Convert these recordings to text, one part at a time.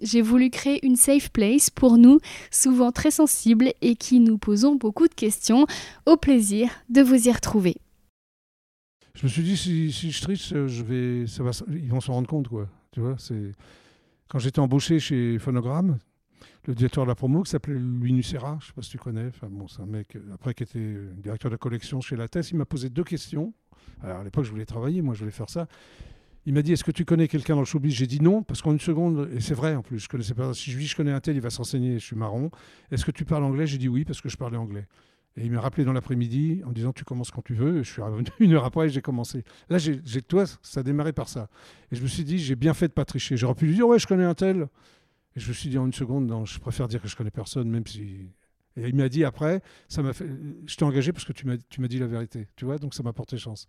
J'ai voulu créer une safe place pour nous, souvent très sensibles et qui nous posons beaucoup de questions. Au plaisir de vous y retrouver. Je me suis dit, si, je triche, euh, ils vont s'en rendre compte. Quand j'étais embauché chez Phonogramme, le directeur de la promo, qui s'appelait Louis Nucera, je ne sais pas si tu connais, c'est un mec, euh, après qui était directeur de collection chez La Thèse, il m'a posé deux questions. Alors à l'époque, je voulais travailler, moi je voulais faire ça. Il m'a dit Est-ce que tu connais quelqu'un dans le showbiz? J'ai dit non, parce qu'en une seconde, et c'est vrai en plus, je connaissais pas. Si je dis je connais un tel, il va s'enseigner, je suis marron. Est-ce que tu parles anglais? J'ai dit oui, parce que je parlais anglais. Et il m'a rappelé dans l'après-midi en disant Tu commences quand tu veux. je suis revenu une heure après et j'ai commencé. Là, j'ai, toi, ça a démarré par ça. Et je me suis dit J'ai bien fait de pas tricher. J'aurais pu lui dire Ouais, je connais un tel. Et je me suis dit en une seconde je préfère dire que je connais personne, même si. Et il m'a dit après, ça m'a fait. Je t'ai engagé parce que tu m'as, tu m'as dit la vérité. Tu vois, donc ça m'a porté chance.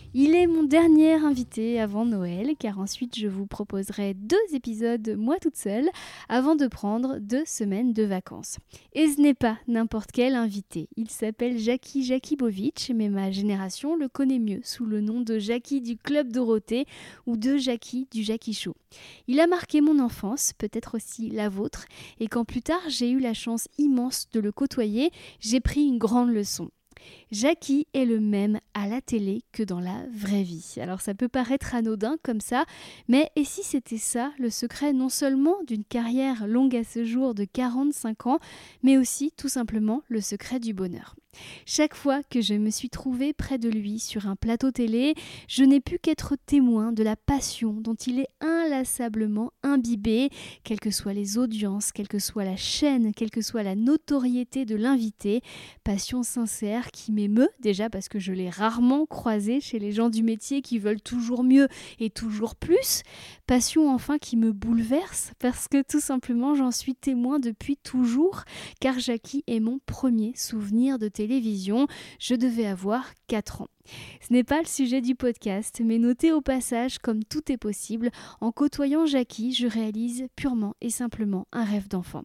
Il est mon dernier invité avant Noël, car ensuite je vous proposerai deux épisodes moi toute seule, avant de prendre deux semaines de vacances. Et ce n'est pas n'importe quel invité. Il s'appelle Jackie Jakibovic, mais ma génération le connaît mieux sous le nom de Jackie du Club Dorothée ou de Jackie du Jackie Show. Il a marqué mon enfance, peut-être aussi la vôtre, et quand plus tard j'ai eu la chance immense de le côtoyer, j'ai pris une grande leçon. Jackie est le même à la télé que dans la vraie vie. Alors ça peut paraître anodin comme ça, mais et si c'était ça le secret non seulement d'une carrière longue à ce jour de 45 ans, mais aussi tout simplement le secret du bonheur? Chaque fois que je me suis trouvée près de lui sur un plateau télé, je n'ai pu qu'être témoin de la passion dont il est inlassablement imbibé, quelles que soient les audiences, quelle que soit la chaîne, quelle que soit la notoriété de l'invité, passion sincère qui m'émeut déjà parce que je l'ai rarement croisé chez les gens du métier qui veulent toujours mieux et toujours plus, passion enfin qui me bouleverse parce que tout simplement j'en suis témoin depuis toujours car Jackie est mon premier souvenir de télévision, je devais avoir 4 ans. Ce n'est pas le sujet du podcast, mais notez au passage, comme tout est possible, en côtoyant Jackie, je réalise purement et simplement un rêve d'enfant.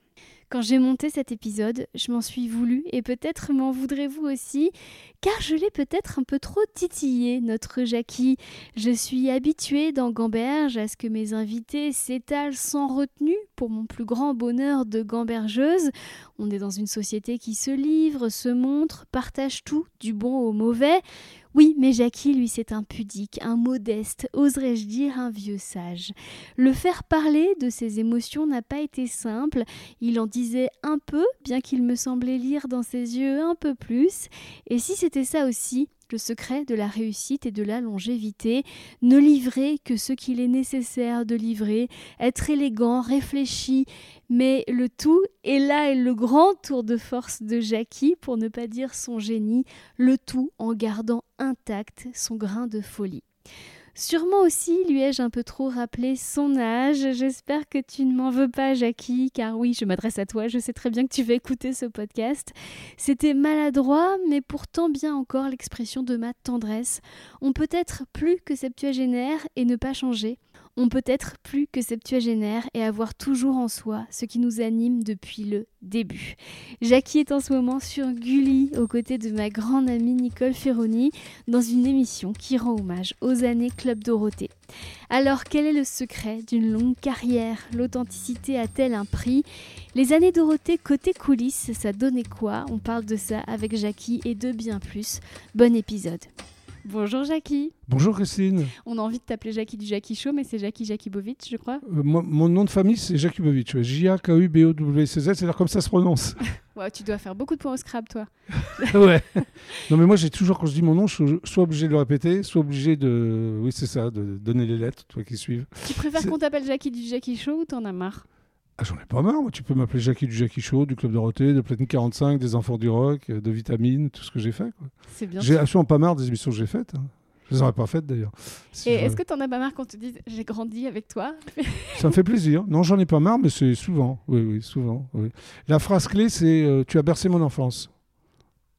Quand j'ai monté cet épisode, je m'en suis voulu et peut-être m'en voudrez-vous aussi, car je l'ai peut-être un peu trop titillé, notre Jackie. Je suis habituée dans Gamberge à ce que mes invités s'étalent sans retenue pour mon plus grand bonheur de gambergeuse. On est dans une société qui se livre, se montre, partage tout, du bon au mauvais. Oui, mais Jackie, lui, c'est un pudique, un modeste, oserais-je dire un vieux sage. Le faire parler de ses émotions n'a pas été simple, il en disait un peu, bien qu'il me semblait lire dans ses yeux un peu plus, et si c'était ça aussi, le secret de la réussite et de la longévité, ne livrer que ce qu'il est nécessaire de livrer, être élégant, réfléchi, mais le tout, et là est le grand tour de force de Jackie, pour ne pas dire son génie, le tout en gardant intact son grain de folie. Sûrement aussi lui ai-je un peu trop rappelé son âge. J'espère que tu ne m'en veux pas, Jackie, car oui, je m'adresse à toi, je sais très bien que tu vas écouter ce podcast. C'était maladroit, mais pourtant bien encore l'expression de ma tendresse. On peut être plus que septuagénaire et ne pas changer. On peut être plus que septuagénaire et avoir toujours en soi ce qui nous anime depuis le début. Jackie est en ce moment sur Gulli aux côtés de ma grande amie Nicole Ferroni dans une émission qui rend hommage aux années Club Dorothée. Alors quel est le secret d'une longue carrière? L'authenticité a-t-elle un prix? Les années Dorothée côté coulisses, ça donnait quoi? On parle de ça avec Jackie et de bien plus. Bon épisode. Bonjour Jackie. Bonjour Christine. On a envie de t'appeler Jackie du Jackie Show, mais c'est Jackie Jakibovitch, je crois. Euh, moi, mon nom de famille, c'est Jakubowicz. J-A-K-U-B-O-W-C-Z, c'est-à-dire comme ça se prononce. Ouais, tu dois faire beaucoup de points au scrap, toi. ouais. Non, mais moi, j'ai toujours, quand je dis mon nom, je suis soit obligé de le répéter, soit obligé de. Oui, c'est ça, de donner les lettres, toi qui suivent. Tu préfères qu'on t'appelle Jackie du Jackie Show ou t'en as marre? Ah, j'en ai pas marre, moi. Tu peux m'appeler Jackie du Jackie Show, du Club Dorothée, de Platine 45, des Enfants du Rock, euh, de Vitamine, tout ce que j'ai fait. C'est bien. J'ai absolument pas marre des émissions que j'ai faites. hein. Je les aurais pas faites d'ailleurs. Si Et je- est-ce que t'en as pas marre qu'on te dise j'ai grandi avec toi? Ça me fait plaisir. Non, j'en ai pas marre, mais c'est souvent. Oui, oui, souvent. oui. La phrase clé, c'est euh, Tu as bercé mon enfance.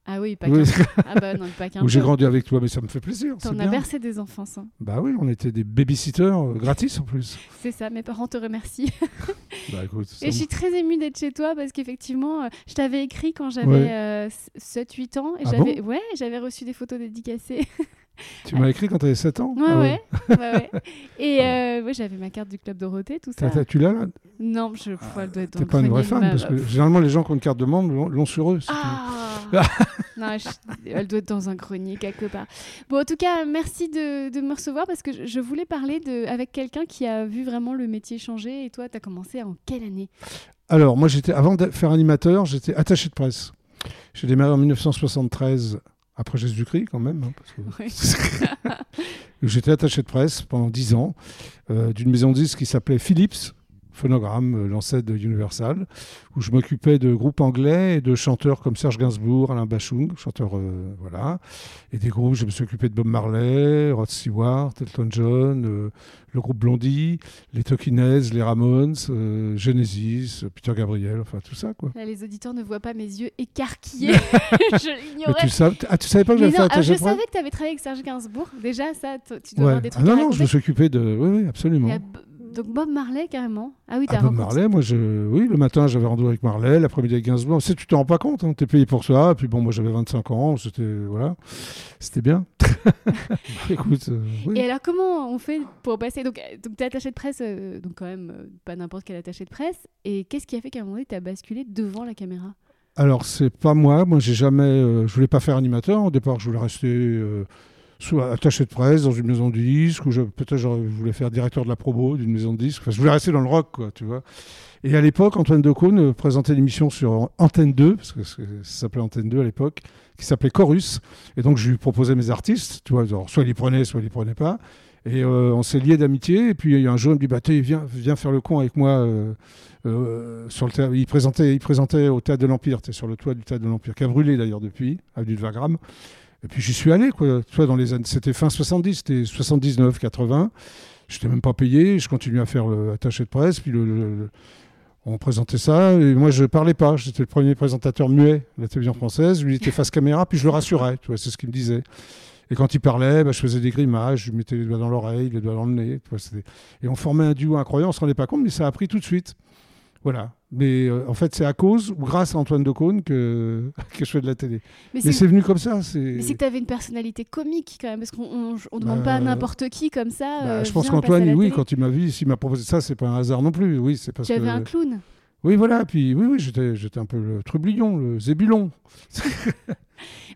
Ah oui, pas Oui, qu'un. Ah bah non, pas qu'un. Où j'ai grandi avec toi, mais ça me fait plaisir. T'en as versé des enfants, ça. Bah oui, on était des babysitters euh, gratis en plus. C'est ça, mes parents te remercient. Bah écoute, Et je suis très émue d'être chez toi parce qu'effectivement, euh, je t'avais écrit quand j'avais Ouais. euh, 7-8 ans. Et Ah j'avais ouais, j'avais reçu des photos dédicacées. tu m'as écrit quand tu avais 7 ans Ouais, Ah ouais. ouais, ouais. Et euh, ouais, j'avais ma carte du Club Dorothée, tout ça. Tu l'as là? Non, je, pff, elle doit être dans T'es pas une vraie fan parce que généralement les gens qui ont une carte de membre l'ont- sur eux. Ah Non, je- elle doit être dans un grenier quelque part. Bon, en tout cas, merci de, de me recevoir parce que je, je voulais parler de, avec quelqu'un qui a vu vraiment le métier changer. Et toi, tu as commencé en quelle année? Alors moi j'étais avant de faire animateur, j'étais attaché de presse. J'ai démarré en 1973 après Jésus-Christ quand même. hein, parce que- Ouais. J'étais attaché de presse pendant 10 ans euh, d'une maison de disques qui s'appelait Philips, Phonogramme, euh, l'ancêtre de Universal, où je m'occupais de groupes anglais et de chanteurs comme Serge Gainsbourg, Alain Bachung, chanteurs, euh, voilà. Et des groupes, je me suis occupé de Bob Marley, Rod Stewart, Elton John, euh, le groupe Blondie, les Heads, les Ramones, euh, Genesis, Peter Gabriel, enfin tout ça, quoi. Là, les auditeurs ne voient pas mes yeux écarquillés. je Mais l'ignorais. tu, savais, ah, tu savais pas que j'avais fait attaché alors, je savais que tu avais travaillé avec Serge Gainsbourg. Déjà, ça, tu dois Ouais. avoir des Ah trucs non, à non, je me suis occupé de... Oui, oui, absolument. Donc Bob Marley, carrément. Ah oui, t'as Ah, Bob Marley, moi, je... oui, le matin, j'avais rendez-vous avec Marley, l'après-midi avec Gainsbourg. Tu sais, tu t'en rends pas compte, hein, t'es payé pour ça. Et puis bon, moi, j'avais 25 ans, c'était voilà, c'était bien. Bah, écoute, euh, oui. Et alors, comment on fait pour passer? Donc, euh, donc tu es attaché de presse, euh, donc quand même euh, pas n'importe quel attaché de presse. Et qu'est-ce qui a fait qu'à un moment donné, tu as basculé devant la caméra? Alors, c'est pas moi. Moi, j'ai jamais. je voulais pas faire animateur. Au départ, je voulais rester soit attaché de presse dans une maison de disques, ou peut-être je voulais faire directeur de la promo d'une maison de disques. Enfin, je voulais rester dans le rock, quoi, tu vois. Et à l'époque, Antoine Decaune euh, présentait l'émission sur Antenne 2, parce que ça s'appelait Antenne 2 à l'époque, qui s'appelait Chorus. Et donc, je lui proposais mes artistes, tu vois. soit il les prenait, soit il les prenait pas. Et euh, on s'est liés d'amitié. Et puis, il y a un jour, il me dit bah, viens, viens faire le con avec moi. euh, sur le. Il présentait, il présentait au théâtre de l'Empire, sur le toit du théâtre de l'Empire, qui a brûlé d'ailleurs depuis, avenue de Wagram. Et puis j'y suis allé, quoi. Tu vois, dans les années, c'était fin 70, c'était 79, 80. Je n'étais même pas payé, je continuais à faire le attaché de presse, puis on présentait ça, et moi je parlais pas, j'étais le premier présentateur muet de la télévision française, lui il était face caméra, puis je le rassurais, tu vois, c'est ce qu'il me disait. Et quand il parlait, bah, je faisais des grimaces, je lui mettais les doigts dans l'oreille, les doigts dans le nez. et on formait un duo incroyable, on se rendait pas compte, mais ça a pris tout de suite. Voilà. Mais euh, en fait, c'est à cause ou grâce à Antoine Decaune que, que je fais de la télé. Mais Mais c'est venu comme ça. Mais c'est que tu avais une personnalité comique quand même, parce qu'on on, on demande Bah, pas à n'importe qui comme ça. Bah, euh, je pense qu'Antoine, oui, télé. quand il m'a vu, s'il m'a proposé ça, c'est pas un hasard non plus. Oui, c'est parce Tu que. avais un clown. Oui, voilà. Puis oui, oui, j'étais, j'étais un peu le trublion, le zébulon.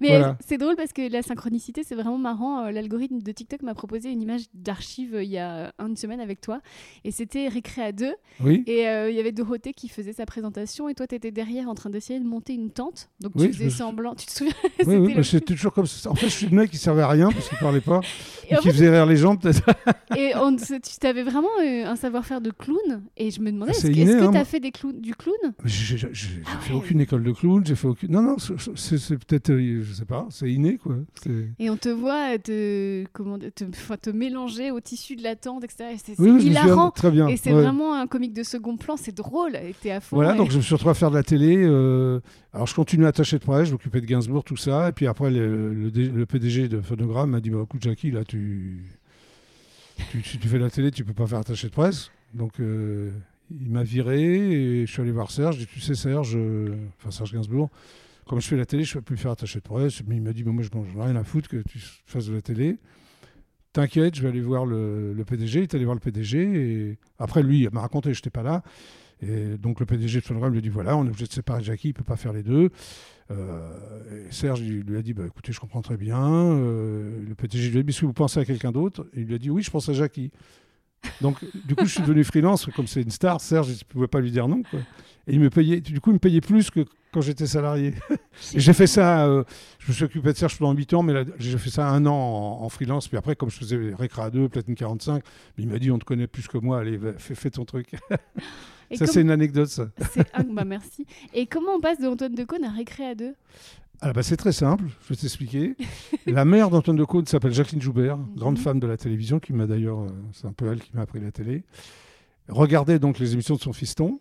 Mais Voilà. c'est drôle parce que la synchronicité, c'est vraiment marrant. Euh, L'algorithme de TikTok m'a proposé une image d'archive euh, il y a une semaine avec toi. Et c'était Récré à deux. Oui. Et euh, il y avait Dorothée qui faisait sa présentation. Et toi, tu étais derrière en train d'essayer de monter une tente. Donc Oui, tu faisais semblant. Tu te souviens? Oui, C'était oui, le- j'étais toujours comme ça. En fait, je suis le mec qui servait à rien parce qu'il parlait pas Et qui faisait rire les gens, peut-être. Et on, tu avais vraiment euh, un savoir-faire de clown. Et je me demandais, est-ce que inné, tu hein, as fait des du clown? J'ai, Ah fait aucune école de clown. J'ai fait aucune. Non, non, c'est, peut-être, euh, je sais pas, c'est inné, quoi. Et on te voit te, comment, te, te mélanger au tissu de la tente, etc. Et C'est Oui, oui, hilarant. très bien. Et c'est ouais. vraiment un comique de second plan, c'est drôle, et t'es à fond. Voilà, et- donc je me suis retrouvé à faire de la télé. euh, alors je continue à attacher de presse, je m'occupais de Gainsbourg, tout ça. Et puis après, le, le D- le PDG de Phonogramme m'a dit bah, écoute, Jackie, là, tu, tu, tu, tu fais de la télé, tu peux pas faire attaché de presse. Donc euh, il m'a viré et je suis allé voir Serge. J'ai dit tu sais, Serge, euh, enfin Serge Gainsbourg, comme je fais la télé, je ne peux plus faire attaché de presse. Mais il m'a dit moi, je n'en ai rien à foutre que tu fasses de la télé. T'inquiète, je vais aller voir le, PDG. Il est allé voir le PDG. Après, lui, il m'a raconté, je n'étais pas là. Et donc le PDG de Phonogram lui dit voilà, on est obligé de séparer Jackie, il ne peut pas faire les deux. Euh, et Serge lui a dit bah, écoutez, je comprends très bien. Euh, le PDG lui a dit est-ce que vous pensez à quelqu'un d'autre? Il lui a dit oui, je pense à Jackie. Donc, du coup, je suis devenu freelance. Comme c'est une star, Serge, je ne pouvais pas lui dire non. Et il me payait, du coup, il me payait plus que quand j'étais salarié. j'ai fait ça, euh, je me suis occupé de Serge pendant 8 ans, mais j'ai fait ça un an en, freelance. Puis après, comme je faisais Récra 2, Platine 45, il m'a dit on te connaît plus que moi, allez, fais, ton truc. ça, c'est une anecdote, ça. bah, merci. Et comment on passe de Antoine Decaune à Récré 2 ah bah c'est très simple, je vais t'expliquer. la mère d'Antoine de Caunes s'appelle Jacqueline Joubert, mhm. grande femme de la télévision, qui m'a d'ailleurs, euh, c'est un peu elle qui m'a appris la télé. Regardait donc les émissions de son fiston.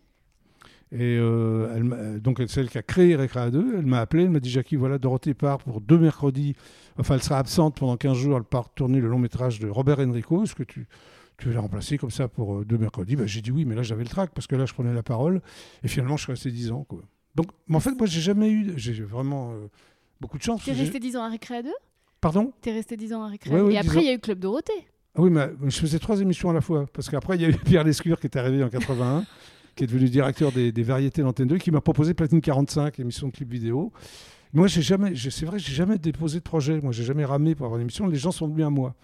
Et euh, elle, donc c'est elle qui a créé Récréa 2. Elle m'a appelé, elle m'a dit Jackie, voilà, Dorothée part pour deux mercredis. Enfin, elle sera absente pendant 15 jours. Elle part tourner le long métrage de Robert Enrico. Est-ce que tu, tu veux la remplacer comme ça pour euh, deux mercredis? Bah, J'ai dit oui, mais là j'avais le trac parce que là je prenais la parole. Et finalement, je suis resté 10 ans. Quoi. Donc, mais en fait, moi, j'ai jamais eu, j'ai vraiment euh, beaucoup de chance. Tu es resté 10 ans à Récréa 2 Pardon? Tu es resté 10 ans à Récréa 2 Et après, il y a eu Club Dorothée. Ah oui, mais, je faisais trois émissions à la fois. Parce qu'après, il y a eu Pierre Lescure qui est arrivé en 81, qui est devenu directeur des, des variétés d'Antenne 2, qui m'a proposé Platine 45, émission de clip vidéo. Moi, j'ai jamais, c'est vrai, j'ai jamais déposé de projet. Moi, j'ai jamais ramé pour avoir une émission. Les gens sont venus à moi.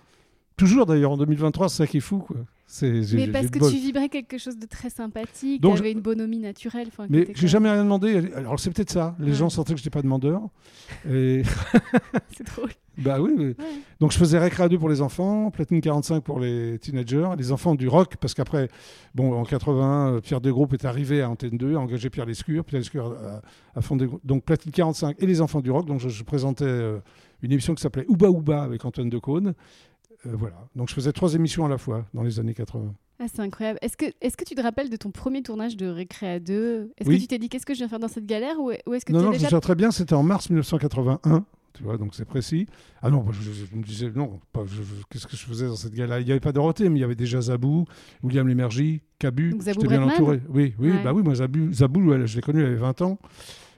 Toujours d'ailleurs en 2023, c'est ça qui est fou. Quoi. Mais parce que tu vibrais quelque chose de très sympathique, tu avais une bonhomie naturelle. Mais j'ai jamais rien demandé. Alors c'est peut-être ça. Les gens sentaient que je n'étais pas demandeur. Et... c'est drôle. Bah oui. Donc je faisais Récréa 2 pour les enfants, Platine 45 pour les teenagers, les enfants du rock, parce qu'après, bon, en 81, euh, Pierre Desgroupes est arrivé à Antenne 2, a engagé Pierre Lescure. Pierre Lescure a, fondé donc Platine 45 et les enfants du rock. Donc je, présentais euh, une émission qui s'appelait Ouba Ouba avec Antoine Decaune. Euh, voilà. Donc je faisais trois émissions à la fois dans les années 80. Ah, c'est incroyable. Est-ce que, est que tu te rappelles de ton premier tournage de Récréa 2 Est-ce que tu t'es dit qu'est-ce que je viens faire dans cette galère? Ou, est-ce que Non, non, déjà... je me très bien, c'était en mars 1981. Tu vois, donc c'est précis. Ah non, je, me disais, non, qu'est-ce que je faisais dans cette galère? Il n'y avait pas Dorothée, mais il y avait déjà Zabou, William Lémergie, Cabu. J'étais bien entouré. Oui, oui, bah oui, moi Zabou, Zabou je l'ai connu, il avait 20 ans.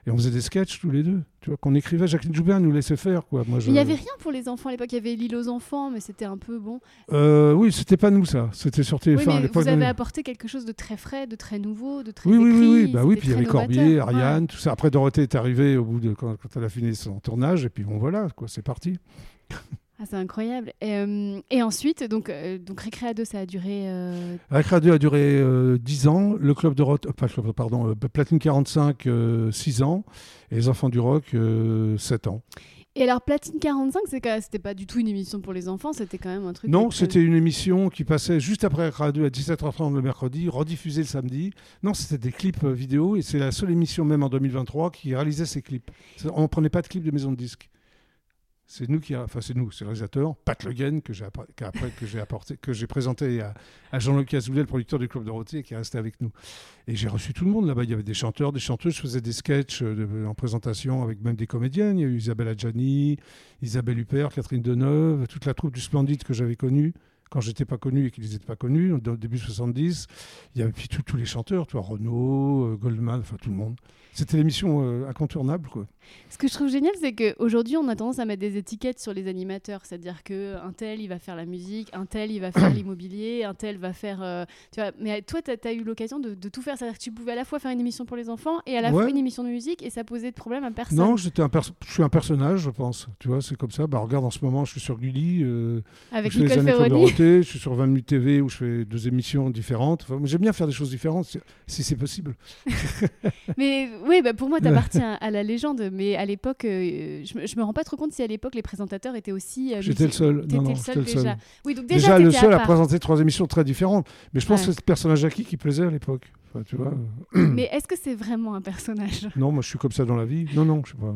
Et on faisait des sketchs tous les deux. Tu vois, qu'on écrivait, Jacqueline Joubert nous laissait faire. Quoi. Moi, Il n'y avait rien pour les enfants à l'époque. Il y avait l'île aux enfants, mais c'était un peu bon. Euh, oui, c'était pas nous ça. C'était sur TF1 oui, à l'époque. Vous avez apporté quelque chose de très frais, de très nouveau, de très. Oui, oui, oui, oui. Bah oui. Puis il y avait Corbier, Ariane, tout ça. Après, Dorothée est arrivée au bout de quand, quand elle a fini son tournage, et puis bon, voilà, quoi, c'est parti. Ah, c'est incroyable. Et, euh, et, ensuite, donc, euh, donc Récréa 2, ça a duré. Euh... Récréa 2 a duré 10 ans. Le club de rock, pas club, pardon, Platine 45, 6 ans. Et les enfants du rock, 7 ans. Et alors, Platine 45, c'était pas du tout une émission pour les enfants, c'était quand même un truc. Non, c'était une émission qui passait juste après Récréa 2 à 17h30 le mercredi, rediffusée le samedi. Non, c'était des clips vidéo et c'est la seule émission, même en 2023, qui réalisait ces clips. On ne prenait pas de clips de maison de disques. C'est nous qui, enfin c'est nous, c'est le réalisateur, Pat Le Guen, que j'ai j'ai apporté, que j'ai présenté à, Jean-Luc Azoulay, le producteur du Club Dorothée, qui est resté avec nous. Et j'ai reçu tout le monde là-bas. Il y avait des chanteurs, des chanteuses. Je faisais des sketchs euh, en présentation avec même des comédiennes. Il y a eu Isabelle Adjani, Isabelle Huppert, Catherine Deneuve, toute la troupe du Splendide que j'avais connue quand j'étais pas connu et qu'ils n'étaient pas connus, au début 70. Il y avait puis tous les chanteurs, toi, Renaud, euh, Goldman, enfin tout le monde. C'était l'émission euh, incontournable. Quoi. Ce que je trouve génial, c'est qu'aujourd'hui, on a tendance à mettre des étiquettes sur les animateurs. C'est-à-dire qu'un tel, il va faire la musique, un tel, il va faire l'immobilier, un tel va faire. Euh, tu vois, mais toi, tu as, eu l'occasion de, tout faire. C'est-à-dire que tu pouvais à la fois faire une émission pour les enfants et à la fois une émission de musique et ça posait de problème à personne. Non, j'étais un je suis un personnage, je pense. Tu vois, c'est comme ça. Bah, regarde, en ce moment, je suis sur Gulli. Euh, Avec Nicole Ferroni. Je suis sur 20 minutes TV où je fais deux émissions différentes. Enfin, J'aime bien faire des choses différentes si c'est possible. mais oui, bah pour moi, tu appartiens à la légende. Mais à l'époque, euh, je, me, me rends pas trop compte si à l'époque les présentateurs étaient aussi. Euh, j'étais le seul. Non, non, le seul, déjà. Oui, donc déjà, le seul à, présenter trois émissions très différentes. Mais je pense que c'est le personnage Jackie qui plaisait à l'époque. tu vois. Mais est-ce que c'est vraiment un personnage? Non, moi je suis comme ça dans la vie. Non, non, je sais pas.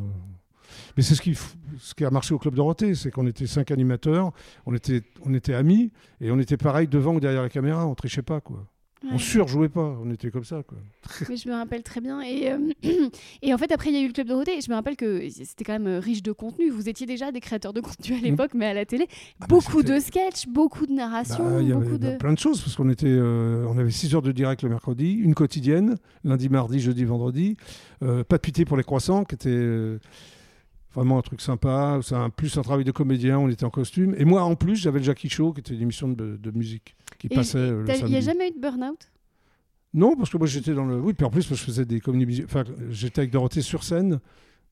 Mais c'est ce qui, ce qui a marché au Club Dorothée, c'est qu'on était cinq animateurs, on était, on était amis, et on était pareil devant ou derrière la caméra, on trichait pas, quoi. On surjouait pas, on était comme ça. Quoi. Mais je me rappelle très bien. Et, euh, et en fait, après, il y a eu le Club Dorothée. Et je me rappelle que c'était quand même euh, riche de contenu. Vous étiez déjà des créateurs de contenu à mm. l'époque, mais à la télé. Ah bah, beaucoup de sketchs, beaucoup de narration. Bah, il y avait de... plein de choses, parce qu'on était, euh, on avait 6 heures de direct le mercredi, une quotidienne, lundi, mardi, jeudi, vendredi. pas de pitié pour les croissants, qui était vraiment un truc sympa. C'est un, plus un travail de comédien, on était en costume. Et moi, en plus, j'avais le Jackie Show, qui était une émission de, de musique qui passait le samedi. Il n'y a jamais eu de burn-out? Non, parce que moi j'étais dans le. Oui, puis en plus, moi, je faisais des comédies musicales. Enfin, j'étais avec Dorothée sur scène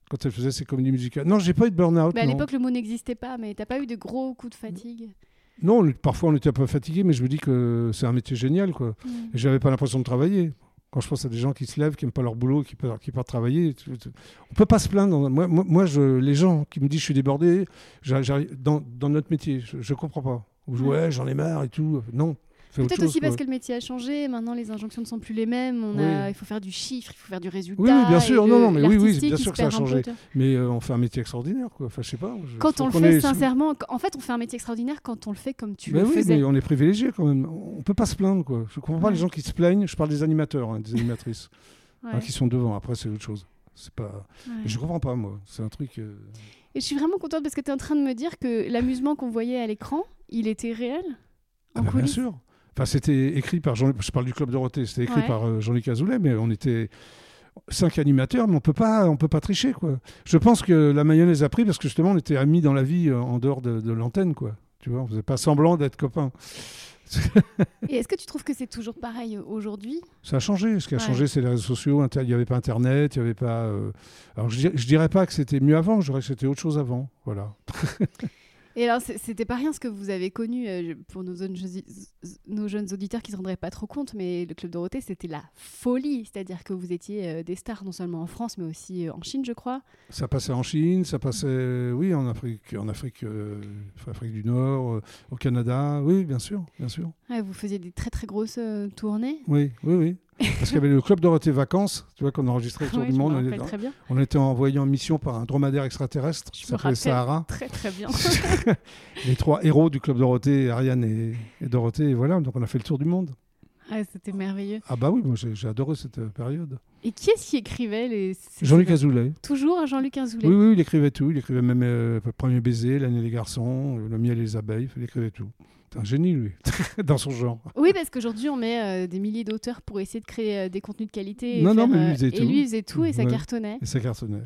quand elle faisait ses comédies musicales. Non, j'ai pas eu de burn-out. Mais à l'époque, le mot n'existait pas, mais t'as pas eu de gros coups de fatigue? Non, on- parfois on était un peu fatigué, mais je me dis que c'est un métier génial, quoi. Mm. Et j'avais pas l'impression de travailler. Quand je pense à des gens qui se lèvent, qui n'aiment pas leur boulot, qui partent, qui partent travailler, on peut pas se plaindre. Moi, moi, je, les gens qui me disent je suis débordé, dans, dans notre métier, je, je comprends pas. Ou je- Ouais. j'en ai marre et tout. Non, Peut-être aussi parce que le métier a changé. Maintenant, les injonctions ne sont plus les mêmes. On Oui. a, il faut faire du chiffre, il faut faire du résultat. Oui, oui, bien sûr. et Non, le- non, mais oui, bien sûr que ça a changé. Mais euh, on fait un métier extraordinaire, quoi. Enfin, je sais pas. je- Quand on le fait ait- sincèrement, en fait, on fait un métier extraordinaire quand on le fait comme tu Mais le oui, faisais. mais on est privilégié quand même. On peut pas se plaindre, quoi. Je comprends pas les gens qui se plaignent. Je parle des animateurs, hein, des animatrices, Ouais, hein, qui sont devant. Après, c'est autre chose. C'est pas. ouais. Je comprends pas, moi. C'est un truc. euh, Et je suis vraiment contente parce que tu es en train de me dire que l'amusement qu'on voyait à l'écran, il était réel Ah bah, bien sûr. Enfin, c'était écrit par Jean. Je parle du club Dorothée. C'était écrit Ouais. par euh, Jean-Luc Azoulay, mais on était cinq animateurs, mais on peut pas, on peut pas tricher, quoi. Je pense que la mayonnaise a pris parce que justement, on était amis dans la vie euh, en dehors de, de l'antenne, quoi. Tu vois, on faisait pas semblant d'être copains. Et est-ce que tu trouves que c'est toujours pareil aujourd'hui? Ça a changé. Ce qui a Ouais. changé, c'est les réseaux sociaux. Il n'y avait pas Internet, il y avait pas. euh, Alors, je, dir- je dirais pas que c'était mieux avant. Je dirais que c'était autre chose avant. Voilà. Et alors, c'était pas rien ce que vous avez connu euh, pour nos jeunes, nos jeunes auditeurs qui se rendraient pas trop compte, mais le Club Dorothée, c'était la folie. C'est-à-dire que vous étiez euh, des stars non seulement en France, mais aussi euh, en Chine, je crois. Ça passait en Chine, ça passait, oui, en Afrique, en Afrique, Afrique du Nord, au Canada. Oui, bien sûr, bien sûr. Ouais, vous faisiez des très très grosses tournées. Oui, oui, oui. Parce qu'il y avait le club Dorothée Vacances, tu vois, qu'on enregistrait autour Ouais, du monde. On était, très bien. on était envoyé en mission par un dromadaire extraterrestre qui s'appelait. Sahara. Très très bien. Les trois héros du club Dorothée, Ariane et, et Dorothée, et voilà. Donc on a fait le tour du monde. Ouais, c'était merveilleux. Ah bah oui, moi j'ai adoré cette euh, période. Et qui est-ce qui écrivait les Jean-Luc Azoulay. Toujours Jean-Luc Azoulay. Oui, oui, il écrivait tout. Il écrivait même euh, Premier baiser, L'année des garçons, Le miel et les abeilles. Il écrivait tout. Un génie, lui, dans son genre. Oui, parce qu'aujourd'hui, on met euh, des milliers d'auteurs pour essayer de créer euh, des contenus de qualité. et Non, non, mais lui euh, faisait et tout. lui, il faisait tout et ça Ouais. cartonnait. Et ça cartonnait.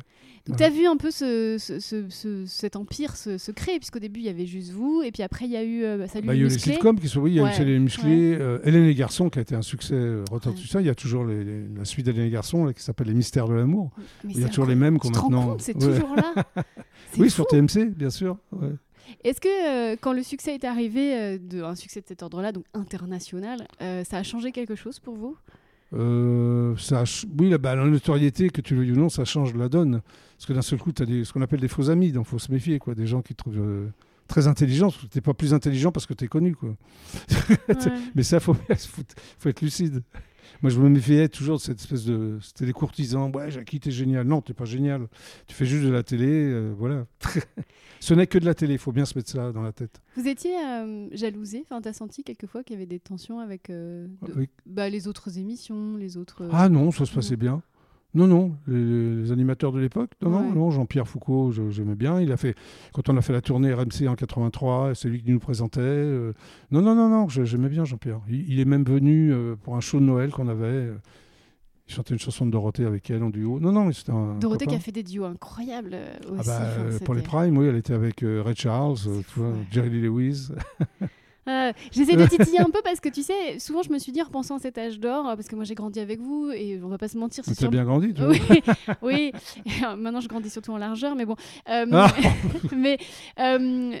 Donc, tu as vu un peu ce, ce- ce- ce- cet empire se, créer, puisqu'au début, il y avait juste vous, et puis après, il y a eu Salut Bah, les il y a eu les sitcoms qui sont. Oui, il y a Ouais, eu Chez les musclés. euh, Hélène et garçons qui a été un succès retentissant. Il y a toujours les- les- la suite d'Hélène et garçons là, qui s'appelle Les mystères de l'amour. Il y a toujours les mêmes qu'on maintenant. c'est Ouais. toujours là. Oui, sur TMC, bien sûr. ouais. Est-ce que euh, quand le succès est arrivé, euh, de, un succès de cet ordre-là, donc international, euh, ça a changé quelque chose pour vous? Ça, oui, la, bah, la notoriété, que tu le veuilles ou non, ça change la donne. Parce que d'un seul coup, tu as ce qu'on appelle des faux amis, donc il faut se méfier. Quoi. Des gens qui te trouvent très intelligents. Tu n'es pas plus intelligent parce que tu es connu. Quoi. Ouais. Mais ça, il faut, faut, faut être lucide. Moi, je me méfiais toujours de cette espèce de. C'était des courtisans. Ouais, Jackie, t'es génial. Non, t'es pas génial. Tu fais juste de la télé. euh, voilà. Ce n'est que de la télé. Il faut bien se mettre ça dans la tête. Vous étiez euh, jalousé Enfin, t'as senti quelquefois qu'il y avait des tensions avec euh, de- Oui. bah, les autres émissions, les autres. euh, Ah non, ça se passait bien. Non, non, les, les animateurs de l'époque, non, non, Ouais. non, Jean-Pierre Foucault, j'aimais bien. Il a fait, quand on a fait la tournée RMC en 83, c'est lui qui nous présentait. euh, non, non, non, non, j'aimais bien Jean-Pierre. Il, il est même venu euh, pour un show de Noël qu'on avait. euh, il chantait une chanson de Dorothée avec elle en duo. Non, non, c'était un. Dorothée qui a fait des duos incroyables euh, aussi. Ah bah, Enfin, pour les primes, oui, elle était avec Ray Charles, tu vois. Jerry Lee Lewis. Euh, J'essaie de titiller un peu parce que tu sais, souvent je me suis dit en pensant à cet âge d'or, euh, parce que moi j'ai grandi avec vous et on va pas se mentir, c'est Tu as sur bien grandi, tu vois. Oui, oui. Maintenant, je grandis surtout en largeur, mais bon. Euh, Ah. mais euh,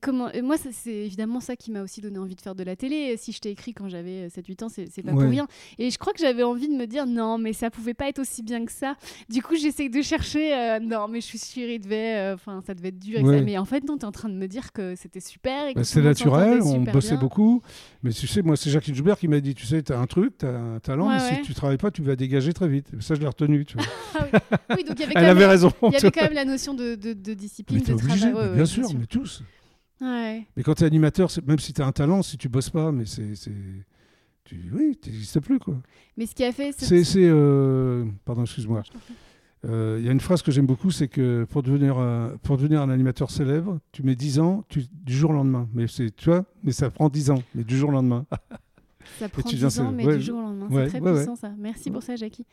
comment Moi, c'est évidemment ça qui m'a aussi donné envie de faire de la télé. Si je t'ai écrit quand j'avais 7-8 ans, c'est pas Ouais. pour rien. Et je crois que j'avais envie de me dire non, mais ça pouvait pas être aussi bien que ça. Du coup, j'essaye de chercher. non, mais je suis sûre, il devait. Enfin, ça devait être dur. et Ouais. ça- Mais en fait, non, t'es en train de me dire que c'était super. et que Bah, c'est naturel, on bossait bien. beaucoup. Mais tu sais, moi, c'est Jacques Joubert qui m'a dit Tu sais, tu as un truc, tu as un talent, Ouais, mais ouais. si tu travailles pas, tu vas dégager très vite. Ça, je l'ai retenu. Tu vois. Ah oui. Donc il y avait quand Elle même- avait raison. Il y avait quand même la notion de, de, de discipline, Mais de obligé, travail. bien sûr, mais tous. Mais quand tu es animateur, même si tu as un talent, si tu bosses pas, mais c'est. Tu... Oui, tu n'existes plus. quoi. Mais ce qui a fait. C'est. c'est, euh, Pardon, excuse-moi. Euh, Il y a une phrase que j'aime beaucoup c'est que pour devenir, un- pour devenir un animateur célèbre, tu mets 10 ans tu... du jour au lendemain. Mais, c'est- tu vois, mais ça prend 10 ans, mais du jour au lendemain. Ça prend tu 10 viens, ans, mais ouais, du jour au lendemain. ouais, c'est très ouais, puissant, ça. Merci pour ça, Jackie.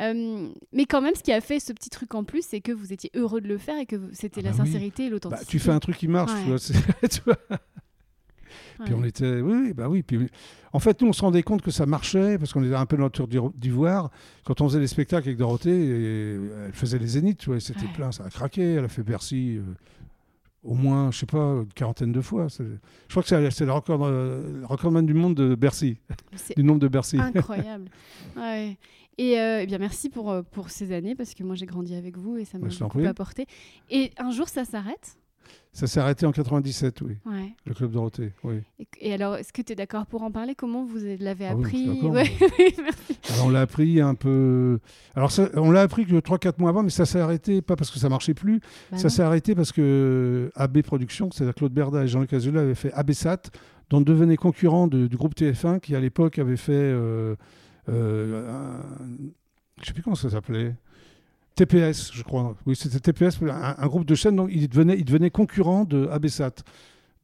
Euh, mais quand même, ce qui a fait ce petit truc en plus, c'est que vous étiez heureux de le faire et que vous- c'était Ah la bah oui. sincérité et Bah, l'authenticité. tu fais un truc qui marche, vois. tu vois. Puis Ouais. on était, oui, bah oui. Puis, en fait, nous, on se rendait compte que ça marchait parce qu'on était un peu dans le tour d'ivoire. Quand on faisait les spectacles avec Dorothée, et elle faisait les zéniths, et c'était Ouais. plein, ça a craqué. Elle a fait Bercy euh, au moins, je sais pas, une quarantaine de fois. Je crois que c'est le record, euh, le recordman du monde de Bercy, du nombre de Bercy. incroyable. Ouais. Et euh, eh bien merci pour, euh, pour ces années parce que moi j'ai grandi avec vous et ça m'a Bah, t'en beaucoup apporté. Et un jour ça s'arrête? Ça s'est arrêté en 97, oui, Ouais. le club Dorothée. Oui. Et, et alors, est-ce que tu es d'accord pour en parler? Comment vous l'avez Ah appris? Ouais, oui, merci. Alors, on l'a appris un peu. Alors, ça- on l'a appris que 3-4 mois avant, mais ça s'est arrêté, pas parce que ça marchait plus, Bah ça s'est arrêté parce que AB Productions, c'est-à-dire Claude Berda et Jean-Luc Azoulay, avaient fait ABSAT, dont devenaient concurrents de- du groupe TF1, qui à l'époque avait fait. euh, euh, un- je sais plus comment ça s'appelait. TPS, je crois. Oui, c'était TPS, un, un groupe de chaînes, donc il devenait, il devenait concurrent de ABSAT.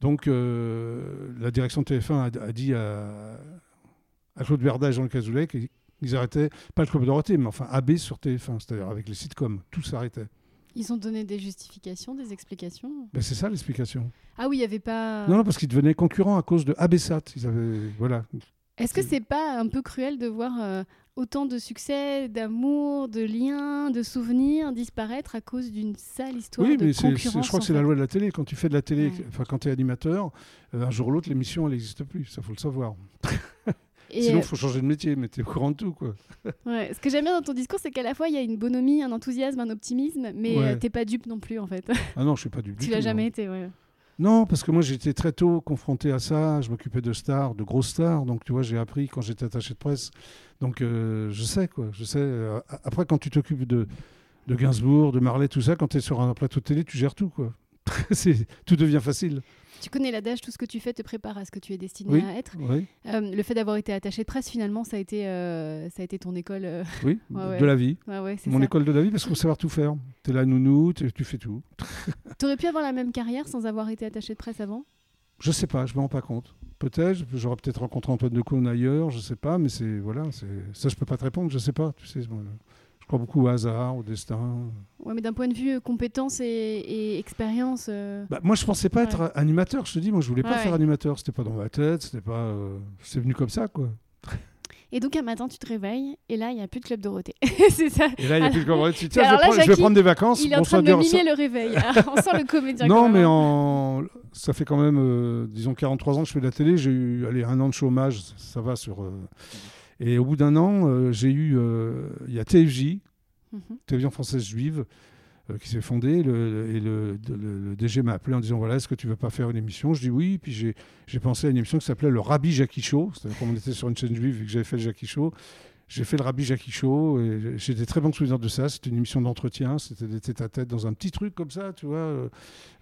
Donc, euh, la direction de TF1 a, a dit à, à Claude Berda et Jean-Luc Azoulay qu'ils ils arrêtaient, pas le Club Dorothée, mais enfin AB sur TF1, c'est-à-dire avec les sitcoms, tout s'arrêtait. Ils ont donné des justifications, des explications? Ben, c'est ça l'explication. Ah oui, il n'y avait pas. Non, non, parce qu'ils devenaient concurrents à cause de ABSAT. Ils avaient, voilà. Est-ce que c'est pas un peu cruel de voir euh, autant de succès, d'amour, de liens, de souvenirs disparaître à cause d'une sale histoire Oui, de mais concurrence je crois que c'est la loi de la télé. Quand tu fais de la télé, Ouais. quand tu es animateur, euh, un jour ou l'autre, l'émission, elle n'existe plus. Ça, faut le savoir. Et, Sinon, euh, il faut changer de métier, mais tu es au courant de tout. Quoi. ouais, ce que j'aime bien dans ton discours, c'est qu'à la fois il y a une bonhomie, un enthousiasme, un optimisme, mais Ouais. euh, t'es pas dupe non plus en fait. Ah non, je suis pas du, du tu l'as jamais été, ouais. Non, parce que moi j'étais très tôt confronté à ça. Je m'occupais de stars, de grosses stars. Donc tu vois, j'ai appris quand j'étais attaché de presse. Donc euh, je sais quoi. Je sais. euh, après, quand tu t'occupes de, de Gainsbourg, de Marley, tout ça, quand tu es sur un plateau de télé, tu gères tout quoi. Tout devient facile. Tu connais l'adage, tout ce que tu fais te prépare à ce que tu es destiné Oui. à être. Oui, Euh, le fait d'avoir été attaché de presse, finalement, ça a été, euh, ça a été ton école. euh, oui, Ouais, de ouais. la vie. Ouais, Mon ça. école de la vie parce qu'il faut savoir tout faire. Tu es là nounou, tu fais tout. T'aurais pu avoir la même carrière sans avoir été attaché de presse avant? Je sais pas, je me rends pas compte. Peut-être, j'aurais peut-être rencontré Antoine Decaune ailleurs, je sais pas, mais c'est voilà, ça je peux pas te répondre, je sais pas. Tu sais, je crois beaucoup au hasard, au destin. Ouais, mais d'un point de vue euh, compétence et, et expérience. euh, Bah, moi, je pensais pas Ouais. être animateur. Je te dis, moi, je voulais pas Ouais, faire ouais. animateur. C'était pas dans ma tête. C'était pas. euh, C'est venu comme ça, quoi. Et donc un matin, tu te réveilles et là, il n'y a plus de club Dorothée. c'est ça. Et là, il y a Alors- plus de comment tu Tiens, Alors je, vais là, prendre, je vais Jackie, prendre des vacances. Il est en Bon, train ça de me dure- ça- mimer le réveil. On sent le comédien. Non, quand mais même. en... ça fait quand même, euh, disons, 43 ans que je fais de la télé. J'ai eu allez, un an de chômage, ça, ça va sur. euh, Et au bout d'un an, euh, j'ai eu. euh, Il y a TFJ, Mhm. Télévision française juive, euh, qui s'est fondée. Le, et le, le- le DG m'a appelé en disant voilà, est-ce que tu veux pas faire une émission? Je dis oui. Puis j'ai j'ai pensé à une émission qui s'appelait le Rabbi Jackie Show. C'est-à-dire, comme on était sur une chaîne juive et que j'avais fait le Jackie Show. J'ai fait le Rabbi Jackie Show et j'ai des très bons souvenirs de ça. C'était une émission d'entretien, c'était des tête à tête dans un petit truc comme ça, tu vois,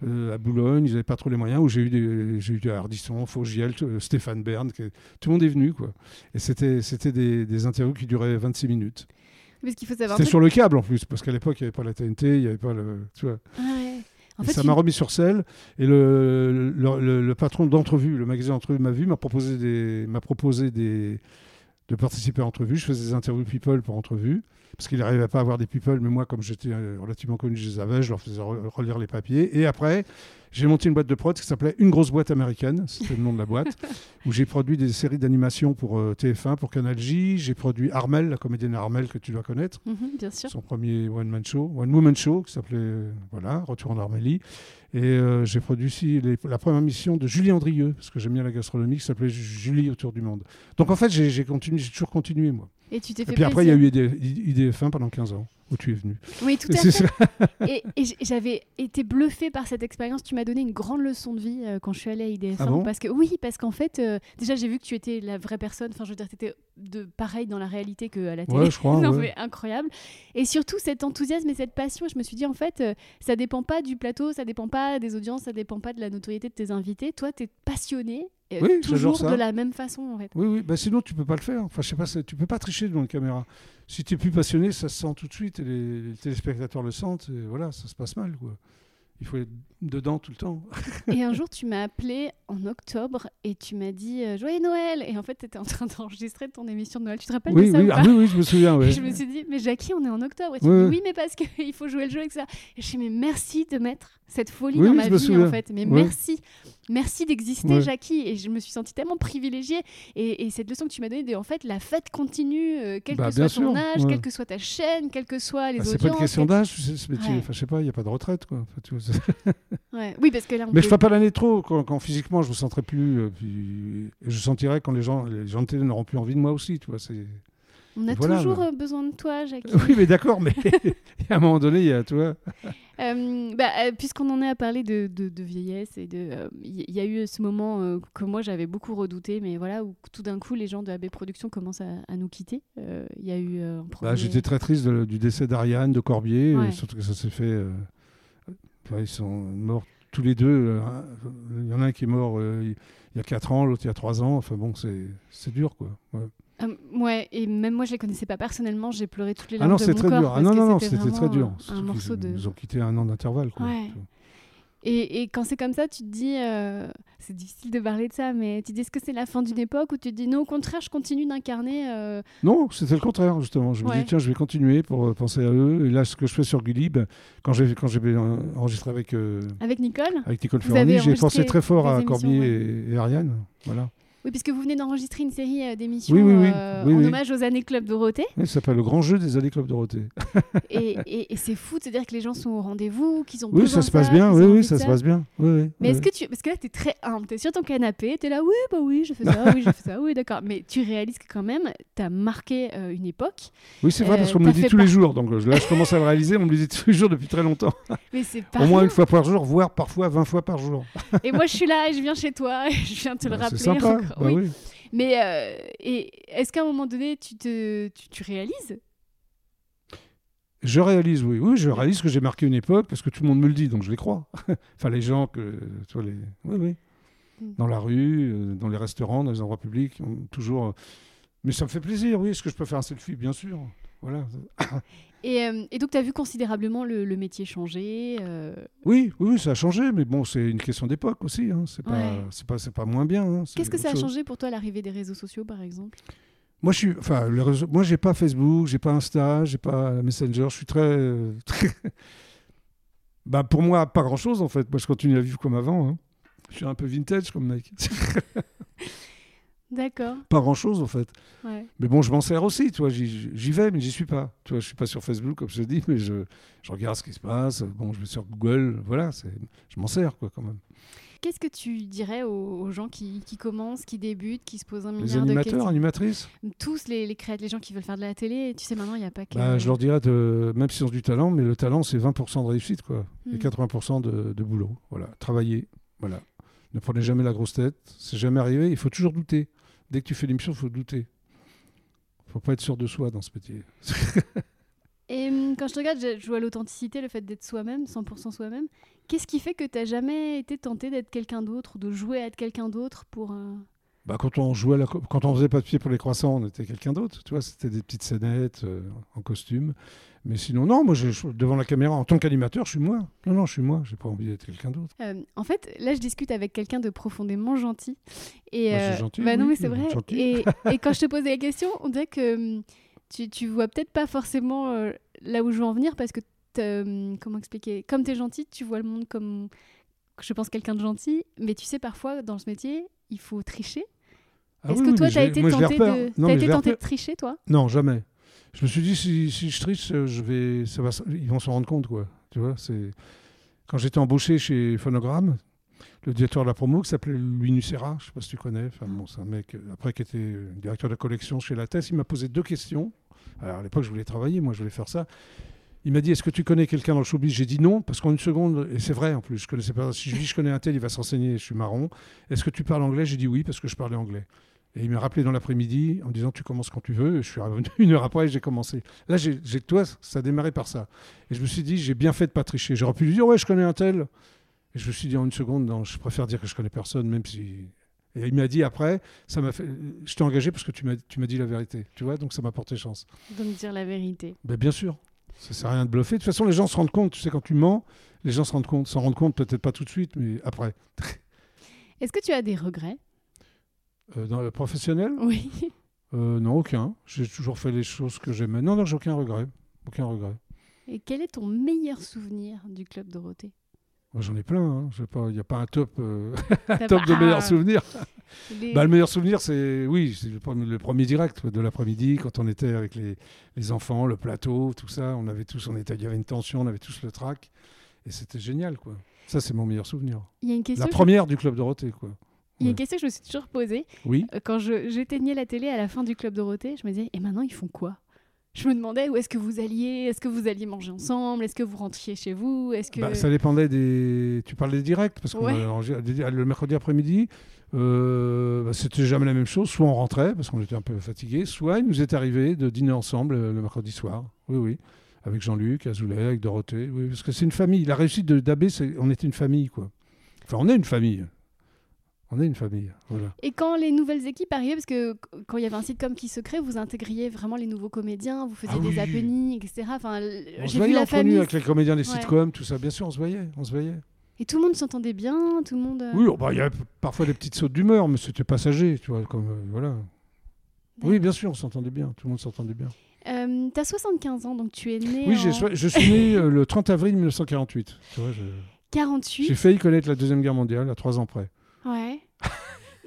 euh, à Boulogne. Ils n'avaient pas trop les moyens. Où j'ai eu des, j'ai eu des Hardisson, Faugiel, euh, Stéphane Bern, qui- tout le monde est venu, quoi. Et c'était, c'était des, des interviews qui duraient 26 minutes. Parce qu'il faut savoir. C'était sur le câble en plus, parce qu'à l'époque, il n'y avait pas la TNT, il n'y avait pas le. Tu vois. Ah ouais. En Et fait, ça m'a remis sur selle. Et le, le, le- le patron d'entrevue, le magazine Entrevue m'a vu, m'a proposé, des, m'a proposé des, de participer à Entrevue. Je faisais des interviews people pour Entrevue, parce qu'il n'arrivait pas à avoir des people, mais moi, comme j'étais euh, relativement connu, je les avais, je leur faisais re- relire les papiers. Et après, j'ai monté une boîte de prod qui s'appelait Une grosse boîte américaine, c'était le nom de la boîte, où j'ai produit des séries d'animation pour euh, TF1, pour Canal J. J'ai produit Armel, la comédienne Armel que tu dois connaître Mhm, bien sûr. son premier one-man show, one-woman show, qui s'appelait euh, voilà, Retour en Armélie. Et euh, j'ai produit aussi les- la première mission de Julie Andrieux, parce que j'aime bien la gastronomie, qui s'appelait Julie autour du monde. Donc en fait, j'ai toujours continué, moi. Et tu t'es Et fait puis après, il y a eu ID- IDF1 pendant 15 ans, où tu es venu. Oui, tout Et à fait. ça. et et j'avais été bluffée par cette expérience. Tu m'as donné une grande leçon de vie euh, quand je suis allée à IDF1. Ah bon? Parce que, oui, parce qu'en fait, euh, déjà, j'ai vu que tu étais la vraie personne. Enfin, je veux dire, tu étais de pareil dans la réalité qu'à la télé. Ouais, je crois. non, ouais. mais incroyable. Et surtout, cet enthousiasme et cette passion. Je me suis dit, en fait, euh, ça dépend pas du plateau, ça dépend pas des audiences, ça dépend pas de la notoriété de tes invités. Toi, tu es passionné, euh, Oui, toujours ça. de la même façon, en fait. Oui, oui. Bah, sinon, tu peux pas le faire. Enfin, je sais pas, tu peux pas tricher devant une caméra. Si tu es plus passionné, ça se sent tout de suite, et les, les téléspectateurs le sentent, et voilà, ça se passe mal, quoi. Il faut être dedans tout le temps. Et un jour, tu m'as appelé en octobre et tu m'as dit euh, Joyeux Noël Et en fait, tu étais en train d'enregistrer ton émission de Noël. Tu te rappelles Oui, de ça oui, ou ah pas oui, oui, je me souviens. ouais. Et je me suis dit, mais Jackie, on est en octobre. Et tu Ouais, me dis, oui, mais parce qu'il faut jouer le jeu avec ça. Et je suis, mais merci de mettre cette folie Oui, dans ma me vie, en fait. Mais Ouais. merci. Merci d'exister, Ouais. Jackie. Et je me suis sentie tellement privilégiée. Et, et cette leçon que tu m'as donnée, de, en fait, la fête continue, euh, quel Bah, que soit ton âge, ouais. quelle que soit ta chaîne, quelles que soient les Ah, c'est pas une question d'âge, tu. Ouais. Enfin, je sais pas, il n'y a pas de retraite, quoi. Tu. Oui, parce que là, on Mais peut- je ferai pas l'année trop, quand, quand physiquement je me sentirai plus. euh, puis, je sentirai quand les gens, les gens de télé n'auront plus envie de moi aussi, tu vois. C'est... on a voilà, toujours euh, besoin de toi, Jackie. Oui, mais d'accord, mais à un moment donné, il y a, tu vois. Euh, bah, euh, Puisqu'on en est à parler de, de- de vieillesse et de, euh, il y, y a eu ce moment euh, que moi j'avais beaucoup redouté, mais voilà où tout d'un coup les gens de AB Productions commencent à, à nous quitter. Euh, Il y a eu euh, Bah, premier- j'étais très triste de- du décès d'Ariane, de Corbier, Ouais. euh, surtout que ça s'est fait. euh, enfin, ils sont morts tous les deux. euh, hein. Il y en a un qui est mort euh, il y a 4 ans, l'autre il y a 3 ans. Enfin bon, c'est c'est dur, quoi. Ouais. Euh, ouais, et même moi je les connaissais pas personnellement, j'ai pleuré toutes les Ah larmes non, de mon très corps dur. Ah non, non, non, c'était très dur. un- morceau de. Ils ont quitté un an d'intervalle, quoi. Ouais. Et, et quand c'est comme ça, tu te dis, euh, c'est difficile de parler de ça, mais tu te dis est-ce que c'est la fin d'une époque ou tu te dis non, au contraire, je continue d'incarner. euh, Non, c'était le contraire, justement. Je me Ouais. dis, tiens, je vais continuer pour euh, penser à eux. Et là, ce que je fais sur Gulli, ben, quand j'ai quand j'ai enregistré avec, Avec Nicole avec Nicole Ferroni, j'ai pensé très fort à ouais. et, et Ariane. Voilà. Oui, puisque vous venez d'enregistrer une série euh, d'émissions Oui, oui, oui. euh, en hommage aux années Club Dorothée. Ça s'appelle Le Grand Jeu des Allées Club Dorothée. et et, et c'est fou de se dire que les gens sont au rendez-vous, qu'ils ont Oui, ça se passe bien. Oui, oui, ça se passe bien. Mais est-ce que tu. Parce que là, tu es très humble. Tu es sur ton canapé, tu es là, oui, bah oui, je fais ça, oui, je fais ça, oui, d'accord. Mais tu réalises que quand même, tu as marqué euh, une époque. Oui, c'est vrai, parce qu'on me le dit tous les jours. Donc là, je commence à le réaliser. On me le dit tous les jours depuis très longtemps. Mais c'est pas Au moins une fois par jour, voire parfois 20 fois par jour. Et moi, je suis là et je viens chez toi et je viens te le Bah, rappeler. Bah oui. oui. Mais euh, et est-ce qu'à un moment donné, tu, te, tu, tu réalises? Je réalise, oui. Oui, je réalise que j'ai marqué une époque parce que tout le monde me le dit, donc je les crois. enfin, les gens que. Vois, les... Oui, oui. Mm. Dans la rue, euh, dans les restaurants, dans les endroits publics, toujours. euh, Mais ça me fait plaisir, oui. Est-ce que je peux faire un selfie? Bien sûr. Voilà. et, euh, et donc, tu as vu considérablement le, le métier changer. euh, Oui, oui, ça a changé, mais bon, c'est une question d'époque aussi. Hein. C'est pas, Ouais. pas, pas moins bien. hein. Qu'est-ce que ça a chose. changé pour toi l'arrivée des réseaux sociaux, par exemple? Moi, je suis, enfin, les réseaux- moi, j'ai pas Facebook, j'ai pas Insta, j'ai pas Messenger. Je suis très, euh, très- bah, pour moi, pas grand chose en fait. Moi, je continue à vivre comme avant. hein. Je suis un peu vintage comme mec. D'accord. pas grand chose en fait. Ouais. Mais bon, je m'en sers aussi. Tu vois, j'y vais, mais j'y suis pas. Tu vois, je suis pas sur Facebook comme je te dis, mais je, je regarde ce qui se passe. Bon, je vais sur Google. Voilà, je m'en sers quoi quand même. Qu'est-ce que tu dirais aux, aux gens qui, qui commencent, qui débutent, qui se posent un Les milliard de animateurs, questions animatrices. Tous les, les créateurs, les gens qui veulent faire de la télé, tu sais, maintenant, il n'y a pas que. Bah, je leur dirais, de, même s'ils ont du talent, mais le talent, c'est 20% de réussite, quoi. Et Hmm. 80% de, de boulot. Voilà. Travailler. Voilà. Ne prenez jamais la grosse tête. C'est jamais arrivé. Il faut toujours douter. Dès que tu fais l'émission, il faut douter. Il faut pas être sûr de soi dans ce métier. Et hum, quand je te regarde, je vois l'authenticité, le fait d'être soi-même, 100% soi-même. Qu'est-ce qui fait que tu n'as jamais été tenté d'être quelqu'un d'autre, ou de jouer à être quelqu'un d'autre pour. euh, Bah, quand on jouait, la quand on faisait pas de pied pour les croissants, on était quelqu'un d'autre. Tu vois, c'était des petites scénettes euh, en costume. Mais sinon, non, moi, je, je- devant la caméra, en tant qu'animateur, je suis moi. Non, non, je suis moi. J'ai pas envie d'être quelqu'un d'autre. Euh, en fait, là, je discute avec quelqu'un de profondément gentil. Et, Bah, euh, gentil, bah non, mais c'est vrai. Et, et quand je te posais la question, on dirait que hum, tu, tu vois peut-être pas forcément euh, là où je veux en venir parce que, hum, comment expliquer? Comme tu es gentil, tu vois le monde comme, je pense, quelqu'un de gentil. Mais tu sais, parfois, dans ce métier, il faut tricher. Ah Est-ce oui, que toi, tu as été tenté de, mais été tenté de tricher, toi? Non, jamais. Je me suis dit, si, je triche, euh, je vais, ils vont s'en rendre compte, quoi. Tu vois, c'est quand j'étais embauché chez Phonogramme, le directeur de la promo qui s'appelait Louis Nucera, je sais pas si tu connais. Enfin c'est un mec euh, après qui était euh, directeur de la collection chez La. Il m'a posé deux questions. Alors à l'époque, je voulais travailler, moi, je voulais faire ça. Il m'a dit, est-ce que tu connais quelqu'un dans le showbiz? J'ai dit non, parce qu'en une seconde, et c'est vrai en plus, je connaissais pas. Si je dis je connais un tel, il va s'enseigner, je suis marron. Est-ce que tu parles anglais? J'ai dit oui, parce que je parlais anglais. Et il m'a rappelé dans l'après-midi en me disant tu commences quand tu veux. Et je suis revenu une heure après et j'ai commencé. Là, j'ai, toi, ça a démarré par ça. Et je me suis dit j'ai bien fait de pas tricher. J'aurais pu lui dire ouais, je connais un tel. Et je me suis dit en une seconde, non, je préfère dire que je connais personne, même si. Et il m'a dit après, ça m'a fait. Je t'ai engagé parce que tu m'as, tu m'as dit la vérité. Tu vois, donc ça m'a porté chance. me dire la vérité Ben, bien sûr. Ça sert à rien de bluffer. De toute façon, les gens se rendent compte. Tu sais, quand tu mens, les gens se rendent compte. S'en rendent compte peut-être pas tout de suite, mais après. Est-ce que tu as des regrets? Euh, dans le professionnel, Oui. euh, non, aucun. J'ai toujours fait les choses que j'aimais. Non, non, j'ai aucun regret. Aucun regret. Et quel est ton meilleur souvenir du Club Dorothée? Moi, J'en ai plein. hein. Il n'y a pas un top, euh, top de meilleurs Ah, souvenirs. les- Bah, le meilleur souvenir, c'est oui, c'est le premier, le premier direct de l'après-midi quand on était avec les, les enfants, le plateau, tout ça. On avait tous, on était, il y avait une tension, on avait tous le trac, et c'était génial quoi. Ça, c'est mon meilleur souvenir. Il y a une question. La que première du club Dorothée quoi. Il y a une question que je me suis toujours posée. Oui. Euh, Quand j'éteignais la télé à la fin du Club Dorothée, je me disais, et maintenant ils font quoi? Je me demandais où est-ce que vous alliez? Est-ce que vous alliez manger ensemble? Est-ce que vous rentriez chez vous? Est-ce que Bah, ça dépendait des. Tu parles des directs parce que Ouais. le mercredi après-midi, euh, bah, c'était jamais la même chose. Soit on rentrait parce qu'on était un peu fatigué, soit il nous est arrivé de dîner ensemble le mercredi soir. Oui, oui. Avec Jean-Luc, Azoulay, avec Dorothée. Oui, parce que c'est une famille. La réussite d'Abbé, on était une famille, quoi. Enfin, on est une famille. On est une famille. Voilà. Et quand les nouvelles équipes arrivaient, parce que qu- quand il y avait un sitcom qui se crée, vous intégriez vraiment les nouveaux comédiens, vous faisiez Ah des happenings, etc. Enfin, On se voyait la famille. avec les comédiens des Ouais. sitcoms, tout ça. Bien sûr, on se voyait. On se voyait. Et tout le monde s'entendait bien, tout le monde. euh, Oui, oh, bah, il y a p- parfois des petites sautes d'humeur, mais c'était passager, tu vois, comme euh, voilà. Oui, bien sûr, on s'entendait bien, tout le monde s'entendait bien. Euh, T'as 75 ans, donc tu es né Oui, en je suis né euh, le 30 avril 1948. Tu vois, je- 48. j'ai failli connaître la Deuxième Guerre mondiale à trois ans près. Ouais.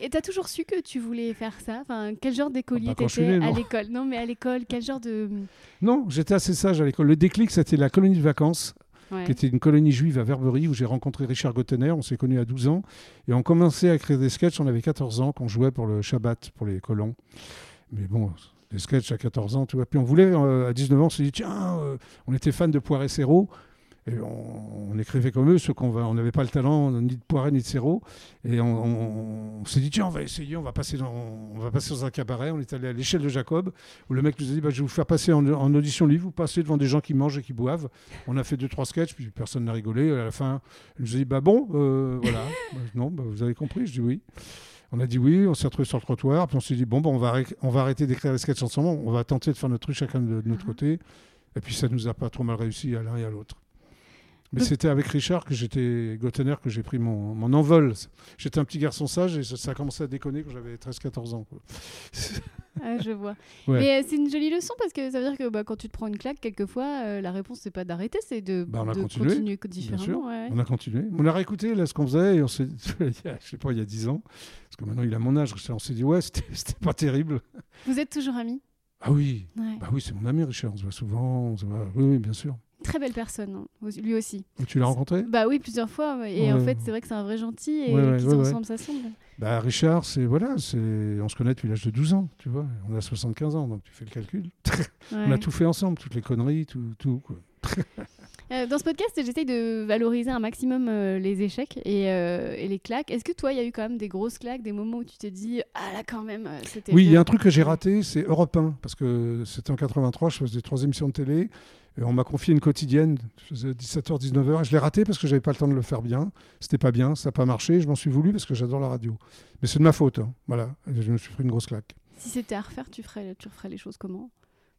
Et t'as toujours su que tu voulais faire ça? Enfin, quel genre d'écolier Ah bah, t'étais à l'école? Non, mais à l'école, quel genre de... Non, j'étais assez sage à l'école. Le déclic, c'était la colonie de vacances, Ouais. qui était une colonie juive à Verberie, où j'ai rencontré Richard Gottener. On s'est connus à 12 ans. Et on commençait à écrire des sketchs. On avait 14 ans, qu'on jouait pour le Shabbat, pour les colons. Mais bon, des sketchs à 14 ans, tu vois. Puis on voulait, euh, à 19 ans, on s'est dit, tiens, euh, on était fan de Poiré Serrault. Et on, on écrivait comme eux, ceux qu'on va, on n'avait pas le talent ni de Poiré ni de Serrault. Et on, on- on s'est dit, tiens, on va essayer, on va, passer dans, on va passer dans un cabaret. On est allé à l'échelle de Jacob, où le mec nous a dit, bah, je vais vous faire passer en, en audition libre, vous passez devant des gens qui mangent et qui boivent. On a fait deux, trois sketchs, puis personne n'a rigolé. Et à la fin, il nous a dit, bah bon, euh, voilà. Bah, non, bah, vous avez compris Je dis oui. On a dit oui, on s'est retrouvés sur le trottoir, puis on s'est dit, bon, bah, on, va arrêter, on va arrêter d'écrire les sketchs ensemble, on va tenter de faire notre truc chacun de, de notre Mhm. côté. Et puis ça nous a pas trop mal réussi à l'un et à l'autre. Mais c'était avec Richard que j'étais, Gottener, que j'ai pris mon, mon envol. J'étais un petit garçon sage et ça, ça a commencé à déconner quand j'avais 13-14 ans. quoi. Ah, je vois. Ouais. Mais euh, c'est une jolie leçon parce que ça veut dire que bah, quand tu te prends une claque, quelquefois, euh, la réponse, c'est pas d'arrêter, c'est de, Bah, de continué, continuer différemment. ouais. On a continué. On a réécouté là, ce qu'on faisait et on s'est, je sais pas, il y a 10 ans, parce que maintenant il a mon âge, on s'est dit ouais, c'était c'était pas terrible. Vous êtes toujours amis? Ah oui, Ouais. bah oui, c'est mon ami Richard, on se voit souvent, on se voit- oui, oui, bien sûr. Très belle personne, hein, lui aussi. Tu l'as rencontré Bah oui, plusieurs fois. ouais. Et en fait, c'est vrai que c'est un vrai gentil et Ouais, ouais, qui ouais, se ouais. ressemble, ça semble. Bah Richard, c'est voilà, c'est on se connaît depuis l'âge de 12 ans, tu vois. On a 75 ans, donc tu fais le calcul. On a tout fait ensemble, toutes les conneries, tout, tout quoi. Euh, dans ce podcast, j'essaye de valoriser un maximum euh, les échecs et, euh, et les claques. Est-ce que toi, il y a eu quand même des grosses claques, des moments où tu t'es dit Ah là, quand même, c'était. Oui, il y a un truc que j'ai raté, c'est Europe 1, parce que c'était en 83, je faisais trois émissions de télé, et on m'a confié une quotidienne, je faisais 17h, 19h, et je l'ai raté parce que j'avais pas le temps de le faire bien. C'était pas bien, ça n'a pas marché, je m'en suis voulu parce que j'adore la radio. Mais c'est de ma faute, hein. voilà, et je me suis pris une grosse claque. Si c'était à refaire, tu ferais, tu referais les choses comment?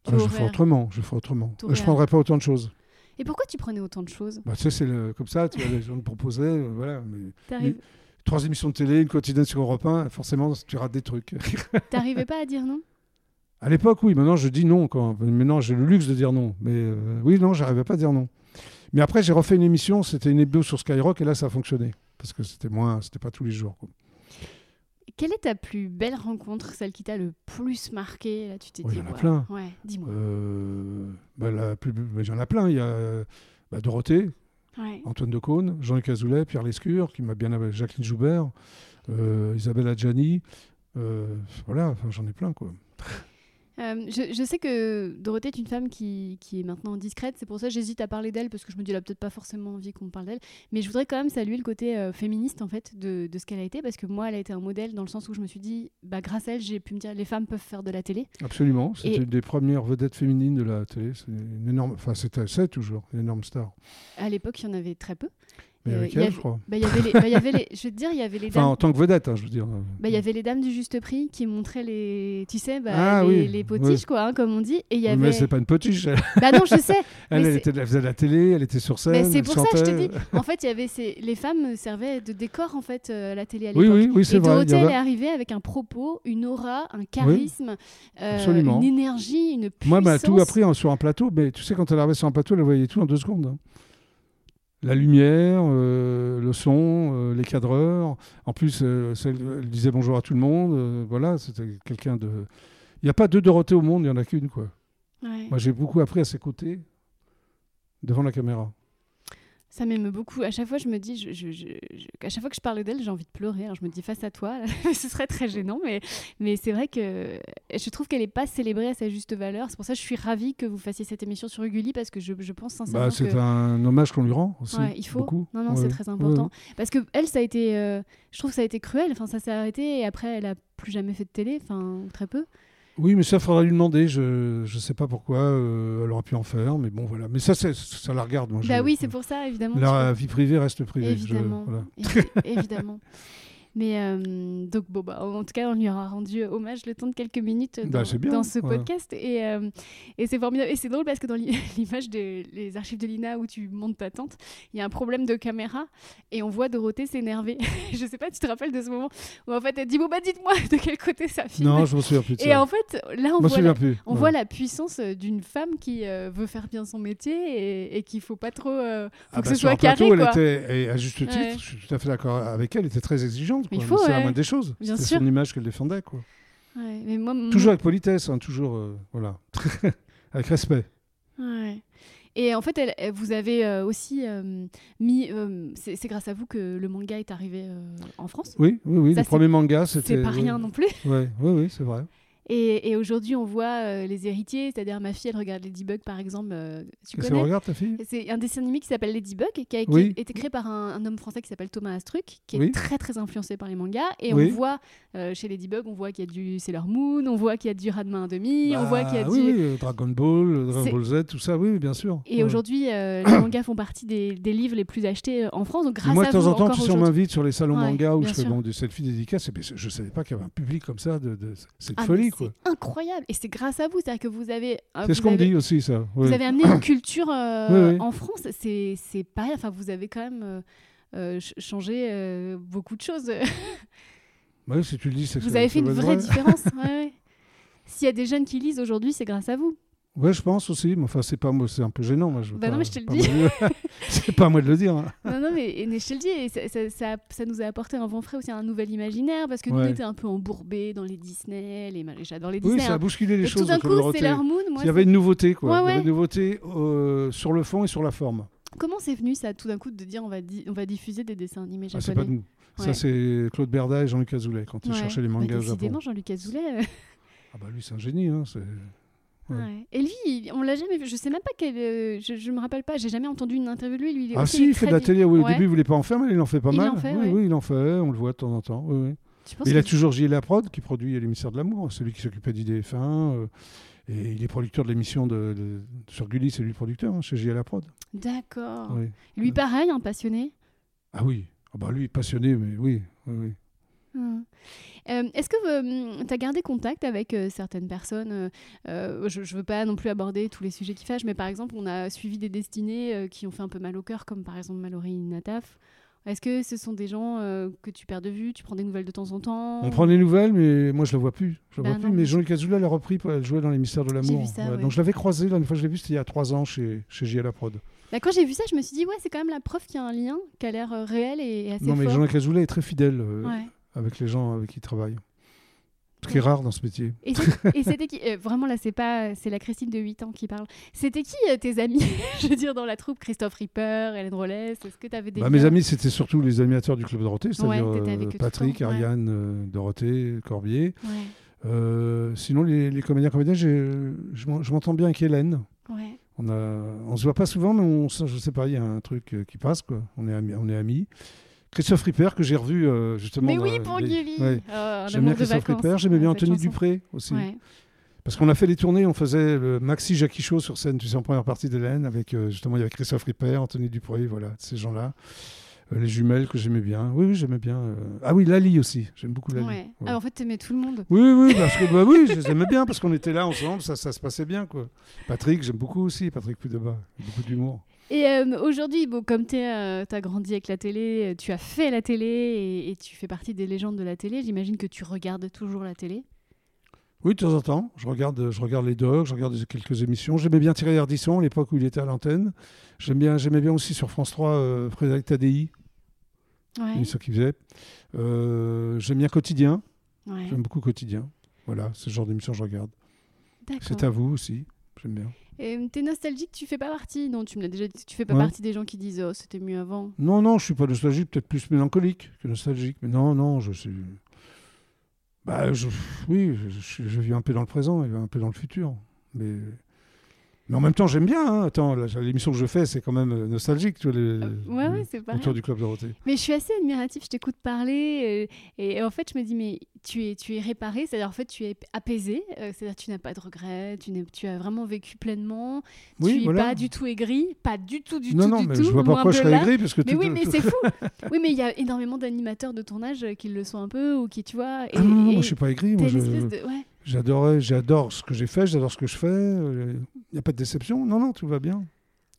Tu Ah, je aurais- ferai autrement, je ferai autrement. Je prendrai pas autant de choses. Et pourquoi tu prenais autant de choses Bah, tu sais, c'est le- comme ça, tu vois, les gens me proposaient, euh, voilà. Mais trois émissions de télé, une quotidienne sur Europe 1, forcément, tu rates des trucs. T'arrivais pas à dire non À l'époque, oui. Maintenant, je dis non. Quand... Maintenant, j'ai le luxe de dire non. Mais euh, oui, non, j'arrivais pas à dire non. Mais après, j'ai refait une émission. C'était une hebdo sur Skyrock et là, ça a fonctionné parce que c'était moins, c'était pas tous les jours. quoi. Quelle est ta plus belle rencontre, celle qui t'a le plus marqué? Là, tu t'es Oh, il dit y en a ouais. plein. Ouais, dis-moi. Euh, bah, la plus... j'en ai plein. Il y a bah, Dorothée, Ouais. Antoine Decaune, Jean-Luc Azoulay, Pierre Lescure, qui m'a bien Jacqueline Joubert, euh, Isabelle Adjani. Euh, voilà, j'en ai plein quoi. Euh, je, je sais que Dorothée est une femme qui, qui est maintenant discrète, c'est pour ça que j'hésite à parler d'elle parce que je me dis elle a peut-être pas forcément envie qu'on parle d'elle, mais je voudrais quand même saluer le côté euh, féministe en fait de, de ce qu'elle a été parce que moi elle a été un modèle dans le sens où je me suis dit bah grâce à elle j'ai pu me dire les femmes peuvent faire de la télé. Absolument. C'était une des premières vedettes féminines de la télé. C'est une énorme. Enfin, c'était c'est toujours une énorme star. À l'époque il y en avait très peu. Mais Euh, avec elle, je crois. Bah, y avait les, bah, y avait les, je veux te dire il y avait les Enfin, dames. en tant que vedette, hein, je veux dire. Bah, il y avait les dames du juste prix qui montraient les, tu sais, bah, Ah les, oui, les potiches, quoi, hein, comme on dit. Et y avait. Mais c'est pas une potiche. Elle, Bah non, je sais. elle, elle c'est- était, elle faisait de la télé, elle était sur scène. C'est elle pour ça que je te chantait. dis. En fait, il y avait ces... les femmes servaient de décor en fait euh, la télé à Oui, l'époque. oui, oui, c'est Et vrai. Dorothée, elle avait- est arrivée avec un propos, une aura, un charisme, euh, une énergie, une puissance. Moi, elle m'a tout appris hein, sur un plateau. Mais tu sais, quand elle arrivait sur un plateau, elle voyait tout en deux secondes. La lumière, euh, le son, euh, les cadreurs. En plus, euh, elle disait bonjour à tout le monde. voilà, c'était quelqu'un de. Il n'y a pas deux Dorothée au monde, il n'y en a qu'une, quoi. Ouais. Moi, j'ai beaucoup appris à ses côtés, devant la caméra. Ça m'émeut beaucoup. À chaque fois, je me dis, je, je- je- je- à chaque fois que je parle d'elle, j'ai envie de pleurer. Alors, je me dis face à toi, ce serait très gênant, mais, mais c'est vrai que je trouve qu'elle n'est pas célébrée à sa juste valeur. C'est pour ça que je suis ravie que vous fassiez cette émission sur Uguli parce que je, je pense sincèrement Bah, c'est que un hommage qu'on lui rend aussi. Ouais, il faut. Beaucoup. non, non, Ouais, c'est très important. ouais. Parce que elle, ça a été, euh, je trouve que ça a été cruel. Enfin, ça s'est arrêté et après, elle a plus jamais fait de télé, enfin, très peu. Oui, mais ça, faudra lui demander. Je ne sais pas pourquoi euh, elle aurait pu en faire, mais bon, voilà. Mais ça, c'est- ça la regarde. Moi, bah je- oui, c'est pour ça, évidemment. La vie privée reste privée. je- voilà. Évidemment. Mais euh, donc, bon, bah, en tout cas, on lui aura rendu hommage le temps de quelques minutes dans, Bah, bien, dans ce ouais. podcast. Et, euh, et c'est formidable. Et c'est drôle parce que dans l'i- l'image des archives de l'INA où tu montes ta tente, il y a un problème de caméra et on voit Dorothée s'énerver. je sais pas, tu te rappelles de ce moment où en fait elle dit Bon, bah, dites-moi de quel côté ça filme. Non, je me souviens plus de ça. et en fait, là, on voit la, plus. on Ouais. voit la puissance euh, d'une femme qui euh, veut faire bien son métier et, et qu'il faut pas trop. faut Ah que bah, ce soit un plateau, carré, elle quoi. était, et à juste titre, Ouais. je suis tout à fait d'accord avec elle, elle était très exigeante. Il quoi. faut, C'est la ouais. moindre des choses. Bien C'était sûr. son image qu'elle défendait. Quoi. Ouais, mais moi, Toujours avec politesse, hein, toujours. euh, voilà. avec respect. Ouais. Et en fait, elle- elle- vous avez euh, aussi euh, mis. euh, c'est c'est grâce à vous que le manga est arrivé en France? Oui, oui, oui. Ça, le c'est- premier manga, c'était. C'est pas rien oui. non plus. Ouais, oui, oui, c'est vrai. Et, et aujourd'hui, on voit euh, les héritiers, c'est-à-dire ma fille, elle regarde Ladybug par exemple. euh, tu Qu'est-ce connais regarde, ta fille? C'est un dessin animé qui s'appelle Ladybug, qui a qui Oui. a été créé par un, un homme français qui s'appelle Thomas Astruc, qui est très très influencé par les mangas. Et Oui. on voit euh, chez Ladybug, on voit qu'il y a du Sailor Moon, on voit qu'il y a du Radma 1,5, on Bah, voit qu'il y a du. oui, Dragon Ball, Dragon Ball Z, tout ça, oui, bien sûr. Et Ouais. aujourd'hui, euh, les mangas font partie des, des livres les plus achetés euh, en France. Donc grâce Moi, de temps en temps, tu on aujourd'hui. m'invite sur les salons Ouais, manga où je fais bon, des selfies dédicaces. Et puis, je ne savais pas qu'il y avait un public comme ça. De, de- c'est Ah, folie. C'est incroyable. Et c'est grâce à vous. C'est-à-dire que vous avez. euh, C'est ce qu'on avez- dit aussi, ça. Vous avez amené une culture euh, Oui, oui. en France. C'est rien. Enfin, vous avez quand même euh, euh, ch- changé euh, beaucoup de choses. Ouais, si tu le dis, c'est vous avez fait une vraie vrai. différence. Ouais. S'il y a des jeunes qui lisent aujourd'hui, c'est grâce à vous. Ouais, je pense aussi. Mais enfin, c'est pas moi, c'est un peu gênant. Moi, je Bah non, mais je te le dis. c'est pas à moi de le dire. hein. Non, non, mais, mais je te le dis, et ça, ça, ça- ça nous a apporté un vent frais aussi, un nouvel imaginaire, parce que nous, on était un peu embourbés dans les Disney, les... j'adore les Oui, Disney. ça a hein. bousculé les Et choses. tout d'un coup. Sailor Moon, moi, Il y avait une nouveauté, quoi. Ouais, Il y avait ouais. une nouveauté euh, sur le fond et sur la forme. comment c'est venu ça, tout d'un coup, de dire on va, di- on va diffuser des dessins animés Ah, japonais c'est pas de nous. Ça, c'est Claude Berda et Jean-Luc Azoulay quand ils cherchaient les Bah, mangas au décidément. Jean-Luc Azoulay. euh, Ah bah lui, c'est un génie. Hein, Ouais. ouais. Et lui, il- on l'a jamais vu. Je sais même pas quel. euh, je, je me rappelle pas. J'ai jamais entendu une interview de lui. lui il est Ah aussi, si, il fait de la télé. Oui, Au début, il voulait pas en faire, mais il en fait pas Il mal. en fait, oui, oui, il en fait. On le voit de temps en temps. Oui, Il a toujours Gilles Laprod qui produit l'émissaire de l'amour, celui qui s'occupait d'IDF1. euh, et il est producteur de l'émission de, de- sur Gulli, c'est lui le producteur, hein, chez Gilles Laprod. D'accord. Lui, pareil, un passionné? Ah oui, ah bah lui, passionné, mais oui. oui, oui. Hmm. Euh, Est-ce que tu as gardé contact avec euh, certaines personnes euh, euh, Je ne veux pas non plus aborder tous les sujets qui fâchent, mais par exemple, on a suivi des destinées euh, qui ont fait un peu mal au cœur, comme par exemple Mallory Nataf. Est-ce que ce sont des gens euh, que tu perds de vue Tu prends des nouvelles de temps en temps On prend des nouvelles, mais moi je la vois plus. Je la Bah vois plus. non. Mais Jean-Luc Azoulay l'a repris, elle jouait dans l'émissaire de l'amour. ouais. Donc je l'avais croisé, la dernière fois que je l'ai vu, c'était il y a trois ans chez, chez J.L. Laprod. Bah, Quand j'ai vu ça, je me suis dit, ouais, c'est quand même la preuve qu'il y a un lien qui a l'air euh, réel et, et assez Non, mais. Jean-Luc Azoulay est très fidèle euh, Ouais. Avec les gens avec qui il travaille. Ce qui est rare dans ce métier. Et c'était qui euh, Vraiment, là, c'est pas, c'est la Christine de 8 ans qui parle. C'était qui euh, tes amis Je veux dire, dans la troupe, Christophe Ripper, Hélène Rollès Est-ce que tu avais des Bah, mes amis, c'était surtout les animateurs du Club Dorothée, c'est-à-dire Ouais, euh, Patrick, ouais. Ariane, euh, Dorothée, Corbier. Ouais, Euh, sinon, les, les comédiens, comédiens, je m'en- je m'entends bien avec Hélène. ouais. On a, on se voit pas souvent, mais on, je sais pas, il y a un truc euh, qui passe, quoi. On est amis. On est amis. Christophe Ripper, que j'ai revu euh, justement. Mais oui, pour Gulli ouais. Un J'aime bien Christophe. Ripper, j'aimais bien Anthony chanson. Dupré aussi. Ouais. Parce qu'on a fait les tournées, on faisait le Maxi Jackie Show sur scène, tu sais, en première partie d'Hélène, avec euh, justement, il y avait Christophe Ripper, Anthony Dupré, voilà, ces gens-là. Euh, les jumelles que j'aimais bien. Oui, oui, j'aimais bien. euh. Ah oui, Lali aussi, j'aime beaucoup Lali. Ouais. Ah, en fait, t'aimais tout le monde. Oui, oui, parce que bah oui, je les aimais bien parce qu'on était là ensemble, ça, ça se passait bien quoi. Patrick, j'aime beaucoup aussi, Patrick Pudeba, beaucoup d'humour. Et euh, aujourd'hui, bon, comme tu as grandi avec la télé, euh, tu as fait la télé et, et tu fais partie des légendes de la télé, j'imagine que tu regardes toujours la télé. Oui, de temps en temps. Je regarde, je regarde les docs, je regarde quelques émissions. J'aimais bien Thierry Ardisson à l'époque où il était à l'antenne. Bien, j'aimais bien aussi sur France 3 euh, Frédéric Tadei, Ouais. l'émission qu'il faisait. Euh, J'aime bien Quotidien. ouais. J'aime beaucoup Quotidien. Voilà, c'est le genre d'émission que je regarde. C'est à vous aussi. J'aime bien. Et euh, T'es nostalgique, tu fais pas partie. Non, tu me l'as déjà dit. Tu fais pas Ouais. partie des gens qui disent oh c'était mieux avant. Non, non, je suis pas nostalgique, peut-être plus mélancolique que nostalgique. Mais non, non, je suis. Bah, je... oui, je, je, je vis un peu dans le présent et un peu dans le futur. Mais, mais en même temps, j'aime bien. hein. Attends, l'émission que je fais, c'est quand même euh, nostalgique, tu vois, les- Euh, ouais, les- ouais, c'est pareil. autour du Club Dorothée. Mais je suis assez admirative, je t'écoute parler euh, et, en fait je me dis mais tu es, tu es réparé, c'est-à-dire en fait tu es apaisé, euh, c'est-à-dire tu n'as pas de regrets, tu, as vraiment vécu pleinement, Oui, tu n'es voilà. pas du tout aigri, pas du tout, du non, tout, non, du mais tout. je vois pas pourquoi je serais aigri, parce que Mais tout- oui, mais c'est fou. oui, mais il y a énormément d'animateurs de euh, qui le sont un peu ou qui, tu vois. Et, Ah non, non, et moi, je suis pas aigri. Moi, je- de. Ouais. J'adorais, j'adore ce que j'ai fait, j'adore ce que je fais. Il n'y a pas de déception. Non, non, tout va bien.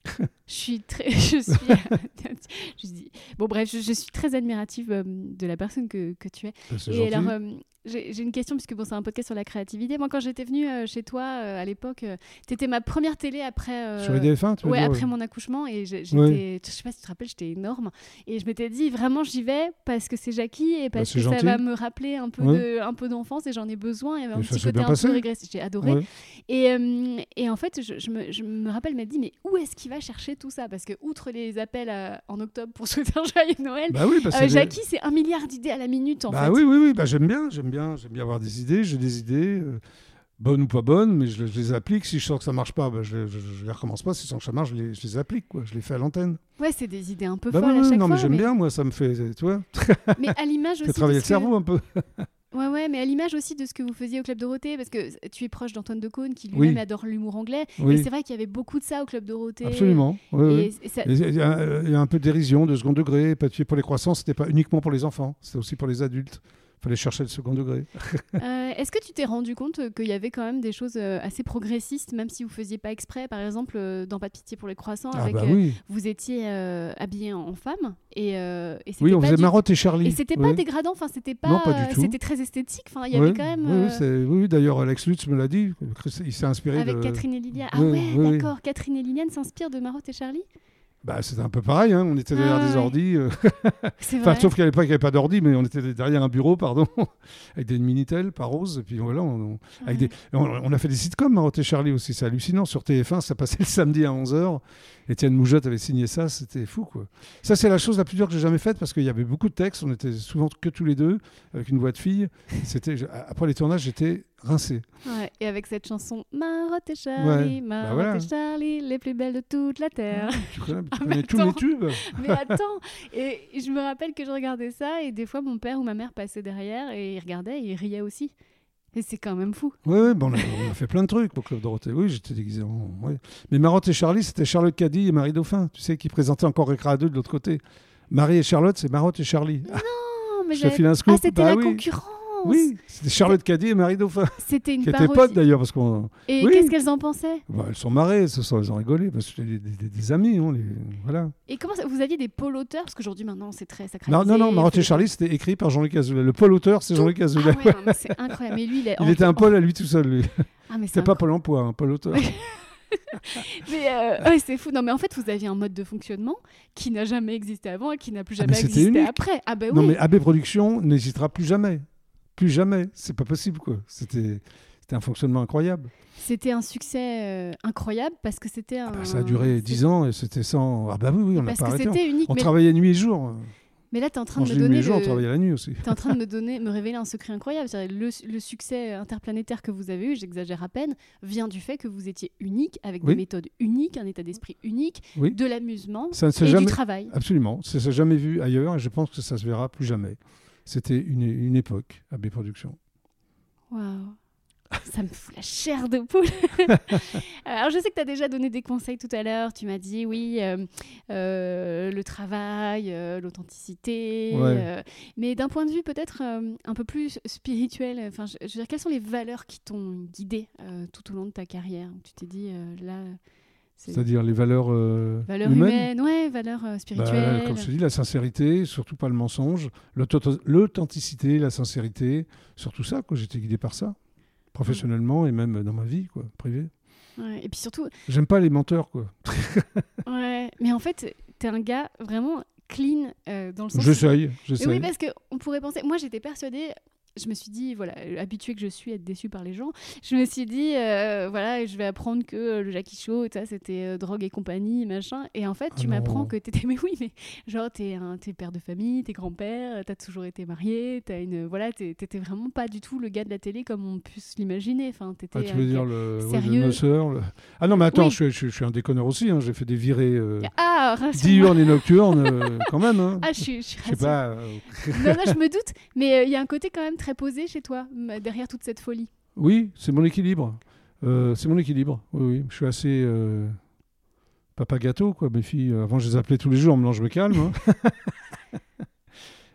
Je suis très. Je suis. je dis- Bon, bref, je, je suis très admirative euh, de la personne que, que tu es. C'est Et gentil. alors, euh, j'ai une question, puisque bon, c'est un podcast sur la créativité. Moi, quand j'étais venue euh, chez toi euh, à l'époque, tu étais ma première télé après. euh, Sur IDF1, tu Ouais, dire, après ouais. mon accouchement, et j'étais, Ouais. je sais pas si tu te rappelles, j'étais énorme, et je m'étais dit vraiment j'y vais parce que c'est Jackie et parce Bah, c'est que ça va me rappeler un peu de, un peu d'enfance et j'en ai besoin. Il y avait un Et petit côté un passé. peu régressif, j'ai adoré. Et, euh, et en fait, je, je me, je me rappelle, m'a dit mais où est-ce qu'il va chercher tout ça? Parce que outre les appels à- en octobre pour souhaiter un joyeux Noël, Bah oui, bah, euh, Jackie c'est un milliard d'idées à la minute en bah fait. oui, oui, oui, bah, j'aime bien, j'aime bien, j'aime bien avoir des idées, j'ai des idées, euh, bonnes ou pas bonnes, mais je, je les applique. Si je sens que ça marche pas, bah, je, je, je les recommence pas. Si je sens que ça marche, je les, applique, quoi. Je les fais à l'antenne. Ouais, c'est des idées un peu Bah folles à chaque non, fois. mais j'aime bien, moi, ça me fait, tu vois, mais à l'image aussi. travailler de le que- cerveau un peu. Ouais, ouais, mais à l'image aussi de ce que vous faisiez au Club Dorothée, parce que tu es proche d'Antoine Decaune, qui lui-même Oui. adore l'humour anglais. Et Oui, c'est vrai qu'il y avait beaucoup de ça au Club Dorothée. absolument. Oui, Et, et ça- Et Il y, a il y a un peu de dérision, de second degré. Pour les croissants, c'était pas uniquement pour les enfants, c'était aussi pour les adultes. Il fallait chercher le second degré. euh, Est-ce que tu t'es rendu compte euh, qu'il y avait quand même des choses euh, assez progressistes, même si vous faisiez pas exprès Par exemple, dans Pas de pitié pour les croissants, Ah avec, bah oui. vous étiez habillé en femme. Et, Oui, on pas faisait du- Marotte et Charlie. Et c'était pas Oui. dégradant, enfin c'était pas, pas c'était très esthétique. Enfin, il y Oui, avait quand même oui, d'ailleurs, Alex Lutz me l'a dit. Il s'est inspiré avec de. Catherine et Liliane. Ah ouais, d'accord. Catherine et Liliane s'inspirent de Marotte et Charlie? Bah, c'était un peu pareil, hein. on était derrière Ah, des ouais. ordis. euh, Enfin, sauf qu'à l'époque, il n'y avait pas d'ordi, mais on était derrière un bureau, pardon, avec des Minitel, pas rose. Et puis voilà, on, on- avec Ouais. des, on, on a fait des sitcoms, Marotte et Charlie aussi, c'est hallucinant. Sur TF1, ça passait le samedi à 11h. Étienne Moujotte avait signé ça, c'était fou, quoi. Ça, c'est la chose la plus dure que j'ai jamais faite parce qu'il y avait beaucoup de textes, on était souvent que tous les deux, avec une voix de fille. C'était, après les tournages, j'étais rincé. Ouais, et avec cette chanson Marotte et Charlie, Ouais, Marotte bah voilà. et Charlie, les plus belles de toute la terre. Tu connais, tu Ah, connais tous attends. tubes Mais attends, et je me rappelle que je regardais ça et des fois mon père ou ma mère passaient derrière et ils regardaient et ils riaient aussi. Et c'est quand même fou. Oui, oui, bon, on, a, on a fait plein de trucs pour Club Dorothée. Oui, j'étais déguisé en. ouais. Mais Marotte et Charlie, c'était Charlotte Caddy et Marie Dauphin, tu sais, qui présentaient encore Récréa 2 de l'autre côté. Marie et Charlotte, c'est Marotte et Charlie. Ah, Non, mais je te file un scoop. Ah, c'était Bah la oui. concurrence. Oui, c'était Charlotte Caddy et Marie Dauphin, C'était une qui parodie. potes d'ailleurs, parce qu'on. Et Oui. qu'est-ce qu'elles en pensaient? Bah, elles sont marrées, ce sont, elles ont rigolé, parce que c'était des, des- des amis, hein, les- voilà. Et comment ça, vous aviez des pôles auteurs? Parce qu'aujourd'hui maintenant c'est très Non, sacralisé. non, non, Marotte et Charlie, c'était écrit par Jean-Luc Azoulay. Le pôle auteur, c'est. Jean-Luc Ah Azoulay. ouais, non, mais c'est incroyable. Mais lui, il est. Il était un pôle à lui tout seul, lui. Ah, mais c'est C'était pas Pôle emploi, un pôle auteur. Mais euh, ouais, c'est fou. Non, mais en fait, vous aviez un mode de fonctionnement qui n'a jamais existé avant et qui n'a plus Ah, jamais mais c'était existé unique. après. Ah Non, oui. mais AB Productions n'hésitera plus jamais. Plus jamais. C'est pas possible, quoi. C'était c'était un fonctionnement incroyable. C'était un succès euh, incroyable parce que c'était un. Ah bah, ça a duré 10 ans et c'était sans. Ah, bah oui, oui, on n'a pas arrêté. c'était unique. On mais, travaillait nuit et jour. mais là, tu es en train Quand de me donner. jour, on le- travaillait la nuit aussi. T'es en train de me donner, me révéler un secret incroyable. Le, le succès interplanétaire que vous avez eu, j'exagère à peine, vient du fait que vous étiez unique, avec des méthodes uniques, un état d'esprit unique, Oui. de l'amusement et s'est du jamais. travail. Absolument. Ça ne s'est jamais vu ailleurs et je pense que ça se verra plus jamais. C'était une, une époque, AB Productions. Waouh. Ça me fout la chair de poule. Alors, je sais que tu as déjà donné des conseils tout à l'heure. Tu m'as dit, oui, euh, euh, le travail, euh, l'authenticité. Ouais. mais d'un point de vue peut-être un peu plus spirituel, enfin, je, je veux dire, quelles sont les valeurs qui t'ont guidé tout au long de ta carrière? Tu t'es dit, là, C'est-à-dire les valeurs, euh, valeurs humaines. humaines, ouais, valeurs euh, Bah, spirituelles. comme je te dis, la sincérité, surtout pas le mensonge, l'authenticité, la sincérité, surtout ça, quoi. J'étais guidé par ça. professionnellement et même dans ma vie, quoi, privée. Ouais, Et puis surtout, J'aime pas les menteurs, quoi. ouais, mais en fait, t'es un gars vraiment clean euh, dans le sens. J'essaye, Mais j'essaye. oui, parce qu'on pourrait penser. Moi, j'étais persuadée. Je me suis dit, voilà, euh, habituée que je suis à être déçue par les gens, je me suis dit, euh, voilà, je vais apprendre que euh, le Jackie Show, ça, c'était euh, drogue et compagnie, machin. Et en fait, Ah tu non. m'apprends que t'étais. Mais oui, mais genre, t'es un t'es père de famille, t'es grand-père, t'as toujours été marié, t'as une. Voilà, t'étais vraiment pas du tout le gars de la télé comme on peut l'imaginer. Enfin, t'étais. Ah, tu veux dire le, sérieux. le- Ah non, mais attends, Oui. je, suis- je, je suis un déconneur aussi. hein, J'ai fait des virées euh, Ah, diurnes et nocturnes, quand même. Hein. Ah, je suis, je suis pas. Non, non, je me doute, mais il y a un côté quand même très posé chez toi, derrière toute cette folie? Oui, c'est mon équilibre. Euh, c'est mon équilibre. Oui, oui. Je suis assez euh, papa gâteau, quoi. Mes filles, euh, avant, je les appelais tous les jours. Maintenant, je me calme. hein.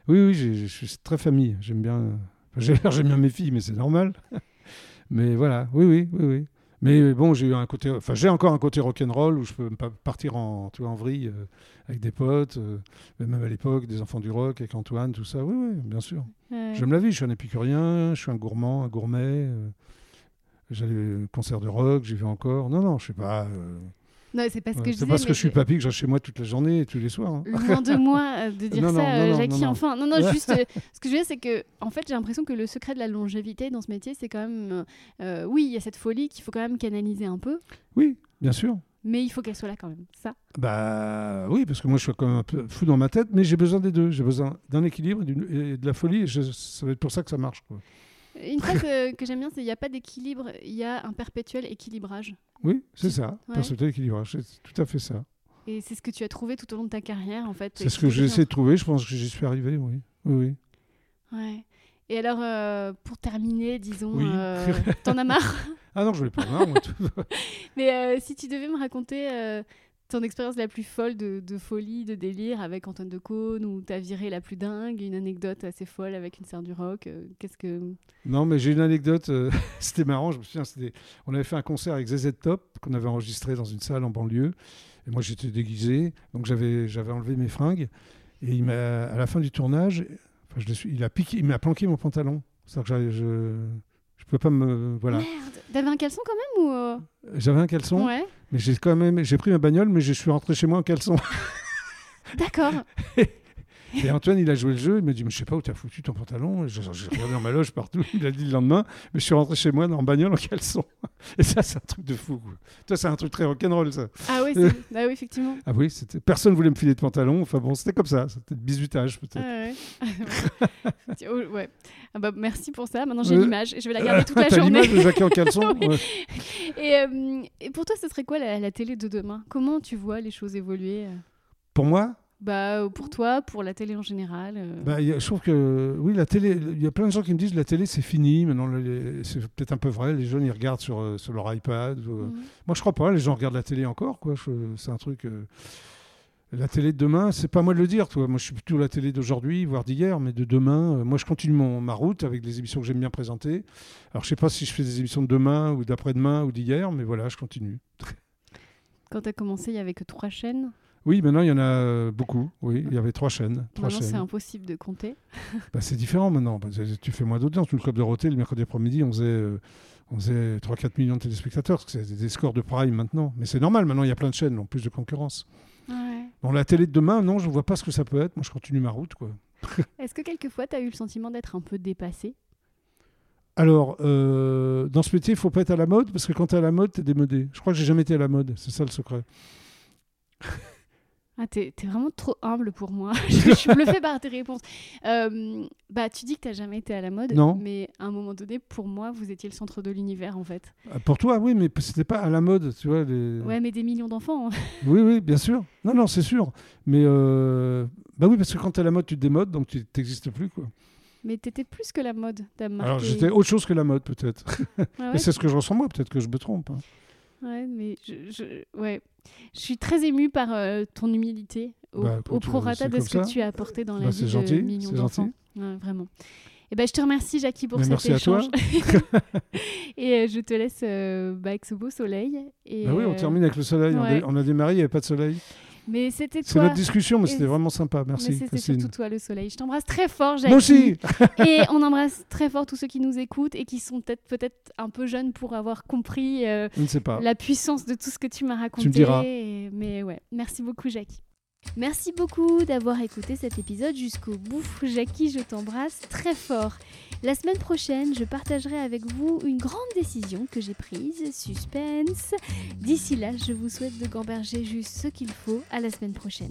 oui, oui, je suis très famille. J'aime bien. J'aime bien mes filles, mais c'est normal. mais voilà. Oui, oui, oui, oui. Mais bon, j'ai eu un côté. Enfin, j'ai encore un côté rock'n'roll où je peux partir en, tu vois, en vrille euh, avec des potes, euh, même à l'époque, des enfants du rock avec Antoine, tout ça. Oui, oui, bien sûr. Ouais. J'aime la vie, je suis un épicurien, je suis un gourmand, un gourmet. euh, J'allais au concert de rock, j'y vais encore. Non, non, je sais pas. Non, c'est pas ce ouais, que je c'est disais. parce que je suis papy que je reste chez moi toute la journée et tous les soirs. hein. Loin de moi euh, de dire Non, ça, non, euh, non, Jackie. Enfin, non, non, juste. euh, ce que je veux dire, c'est que, en fait, j'ai l'impression que le secret de la longévité dans ce métier, c'est quand même. euh, oui, il y a cette folie qu'il faut quand même canaliser un peu, Oui, bien sûr. mais il faut qu'elle soit là quand même. Ça. Bah oui, parce que moi je suis quand même un peu fou dans ma tête, mais j'ai besoin des deux. J'ai besoin d'un équilibre et, de la folie. Et je- ça va être pour ça que ça marche. Quoi. Une phrase euh, que j'aime bien, c'est il n'y a pas d'équilibre, il y a un perpétuel équilibrage. Oui, c'est ça. ouais. Perception équilibrage, c'est tout à fait ça. Et c'est ce que tu as trouvé tout au long de ta carrière, en fait. C'est ce que j'ai essayé de trouver. Je pense que j'y suis arrivé. Oui, oui, oui. Ouais. Et alors, euh, pour terminer, disons, Oui. euh, t'en as marre? Ah non, je voulais pas marre, moi, tout- Mais euh, si tu devais me raconter euh, ton expérience la plus folle de, de folie, de délire avec Antoine de Caunes ou ta virée la plus dingue, une anecdote assez folle avec une sœur du rock, euh, qu'est-ce que. Non, mais j'ai une anecdote. euh, c'était marrant. Je me souviens, on avait fait un concert avec ZZ Top qu'on avait enregistré dans une salle en banlieue. Et moi, j'étais déguisé. Donc, j'avais, enlevé mes fringues. Et il m'a, à la fin du tournage, enfin, je suis, il a piqué, il m'a planqué mon pantalon. C'est-à-dire que je, je pouvais pas me, voilà. Merde T'avais un caleçon quand même ou. euh, J'avais un caleçon, Ouais. Mais j'ai quand même, j'ai pris ma bagnole, mais je suis rentré chez moi en caleçon. D'accord. Et Antoine, il a joué le jeu. Il m'a dit, mais je sais pas où t'as foutu ton pantalon. J'ai regardé dans ma loge partout. Il a dit le lendemain, mais je suis rentré chez moi en bagnole en caleçon. Et ça, c'est un truc de fou. Toi, c'est un truc très rock'n'roll, ça. Ah oui, ah oui, effectivement. Ah oui, personne voulait me filer de pantalon. Enfin bon, c'était comme ça. C'était bisutage peut-être. Ah ouais. Oh, ouais. Ah bah, merci pour ça. Maintenant, j'ai Euh, l'image je vais la garder toute la journée. l'image de Jackie en caleçon Oui. Ouais. Et, euh, et pour toi, ce serait quoi la, la télé de demain? Comment tu vois les choses évoluer? Pour moi, Bah, euh, pour toi, pour la télé en général. euh. bah, il y a- je trouve que oui, la télé. Il y a plein de gens qui me disent la télé c'est fini. Maintenant, les- c'est peut-être un peu vrai. Les jeunes ils regardent sur, euh, sur leur iPad. ou, Mhm. Moi, je crois pas. Les gens regardent la télé encore, quoi. C'est un truc. euh, La télé de demain, c'est pas moi de le dire, toi. Moi, je suis plutôt la télé d'aujourd'hui, voire d'hier, mais de demain. euh, moi, je continue mon, ma route avec des émissions que j'aime bien présenter. Alors, je sais pas si je fais des émissions de demain ou d'après-demain ou d'hier, mais voilà, je continue. Quand tu as commencé, il y avait que trois chaînes? Oui, maintenant, il y en a euh, beaucoup. Oui, il y avait trois chaînes. Trois Maintenant, c'est impossible de compter. Bah, c'est différent maintenant. Bah, tu fais moins d'audience. Tout le Club de Dorothée, le mercredi après-midi, on faisait, euh, on faisait 3-4 millions de téléspectateurs. C'est des scores de prime maintenant. Mais c'est normal. Maintenant, il y a plein de chaînes, en plus de concurrence. Ouais. Bon, la télé de demain, non, je vois pas ce que ça peut être. Moi, je continue ma route, quoi. Est-ce que quelquefois, tu as eu le sentiment d'être un peu dépassé? Alors, euh, dans ce métier, il faut pas être à la mode, parce que quand tu es à la mode, tu es démodé. Je crois que j'ai jamais été à la mode. C'est ça le secret. Ah, t'es es vraiment trop humble pour moi. je, je suis bluffée par tes réponses. Euh, bah, tu dis que t'as jamais été à la mode, Non. mais à un moment donné, pour moi, vous étiez le centre de l'univers, en fait. Ah, Pour toi, oui, mais c'était pas à la mode, tu vois. les- Ouais, mais des millions d'enfants. hein. Oui, oui, bien sûr. Non, non, c'est sûr. Mais, euh, bah oui, parce que quand tu es à la mode, tu te démodes, donc tu n'existes plus, quoi. Mais t'étais plus que la mode, t'as marqué. Alors, j'étais autre chose que la mode, peut-être. Ah Mais ouais, c'est ce que je ressens moi, peut-être que je me trompe. hein. Ouais, mais je, je- ouais. je suis très émue par euh, ton humilité au, Bah, au écoute, prorata de ce que ça. tu as apporté dans la Bah, vie c'est de gentil, millions d'enfants. gentil. Ouais, vraiment. Et ben, je te remercie, Jackie, pour Mais cet merci à toi. échange. et euh, je te laisse euh, bah, avec ce beau soleil. Et, Bah oui, on euh, termine avec le soleil. Ouais. On, a démarré, il n'y avait pas de soleil. Mais c'était C'est notre discussion, mais c'était vraiment sympa. Merci. c'était surtout toi le soleil. Je t'embrasse très fort, Jackie. Moi aussi. Et on embrasse très fort tous ceux qui nous écoutent et qui sont peut-être un peu jeunes pour avoir compris euh, Je ne sais pas. la puissance de tout ce que tu m'as raconté. Tu me diras. Et- Mais ouais, merci beaucoup Jackie. Merci beaucoup d'avoir écouté cet épisode jusqu'au bout. Jackie, je t'embrasse très fort. La semaine prochaine, je partagerai avec vous une grande décision que j'ai prise. Suspense. D'ici là, je vous souhaite de gamberger juste ce qu'il faut. À la semaine prochaine.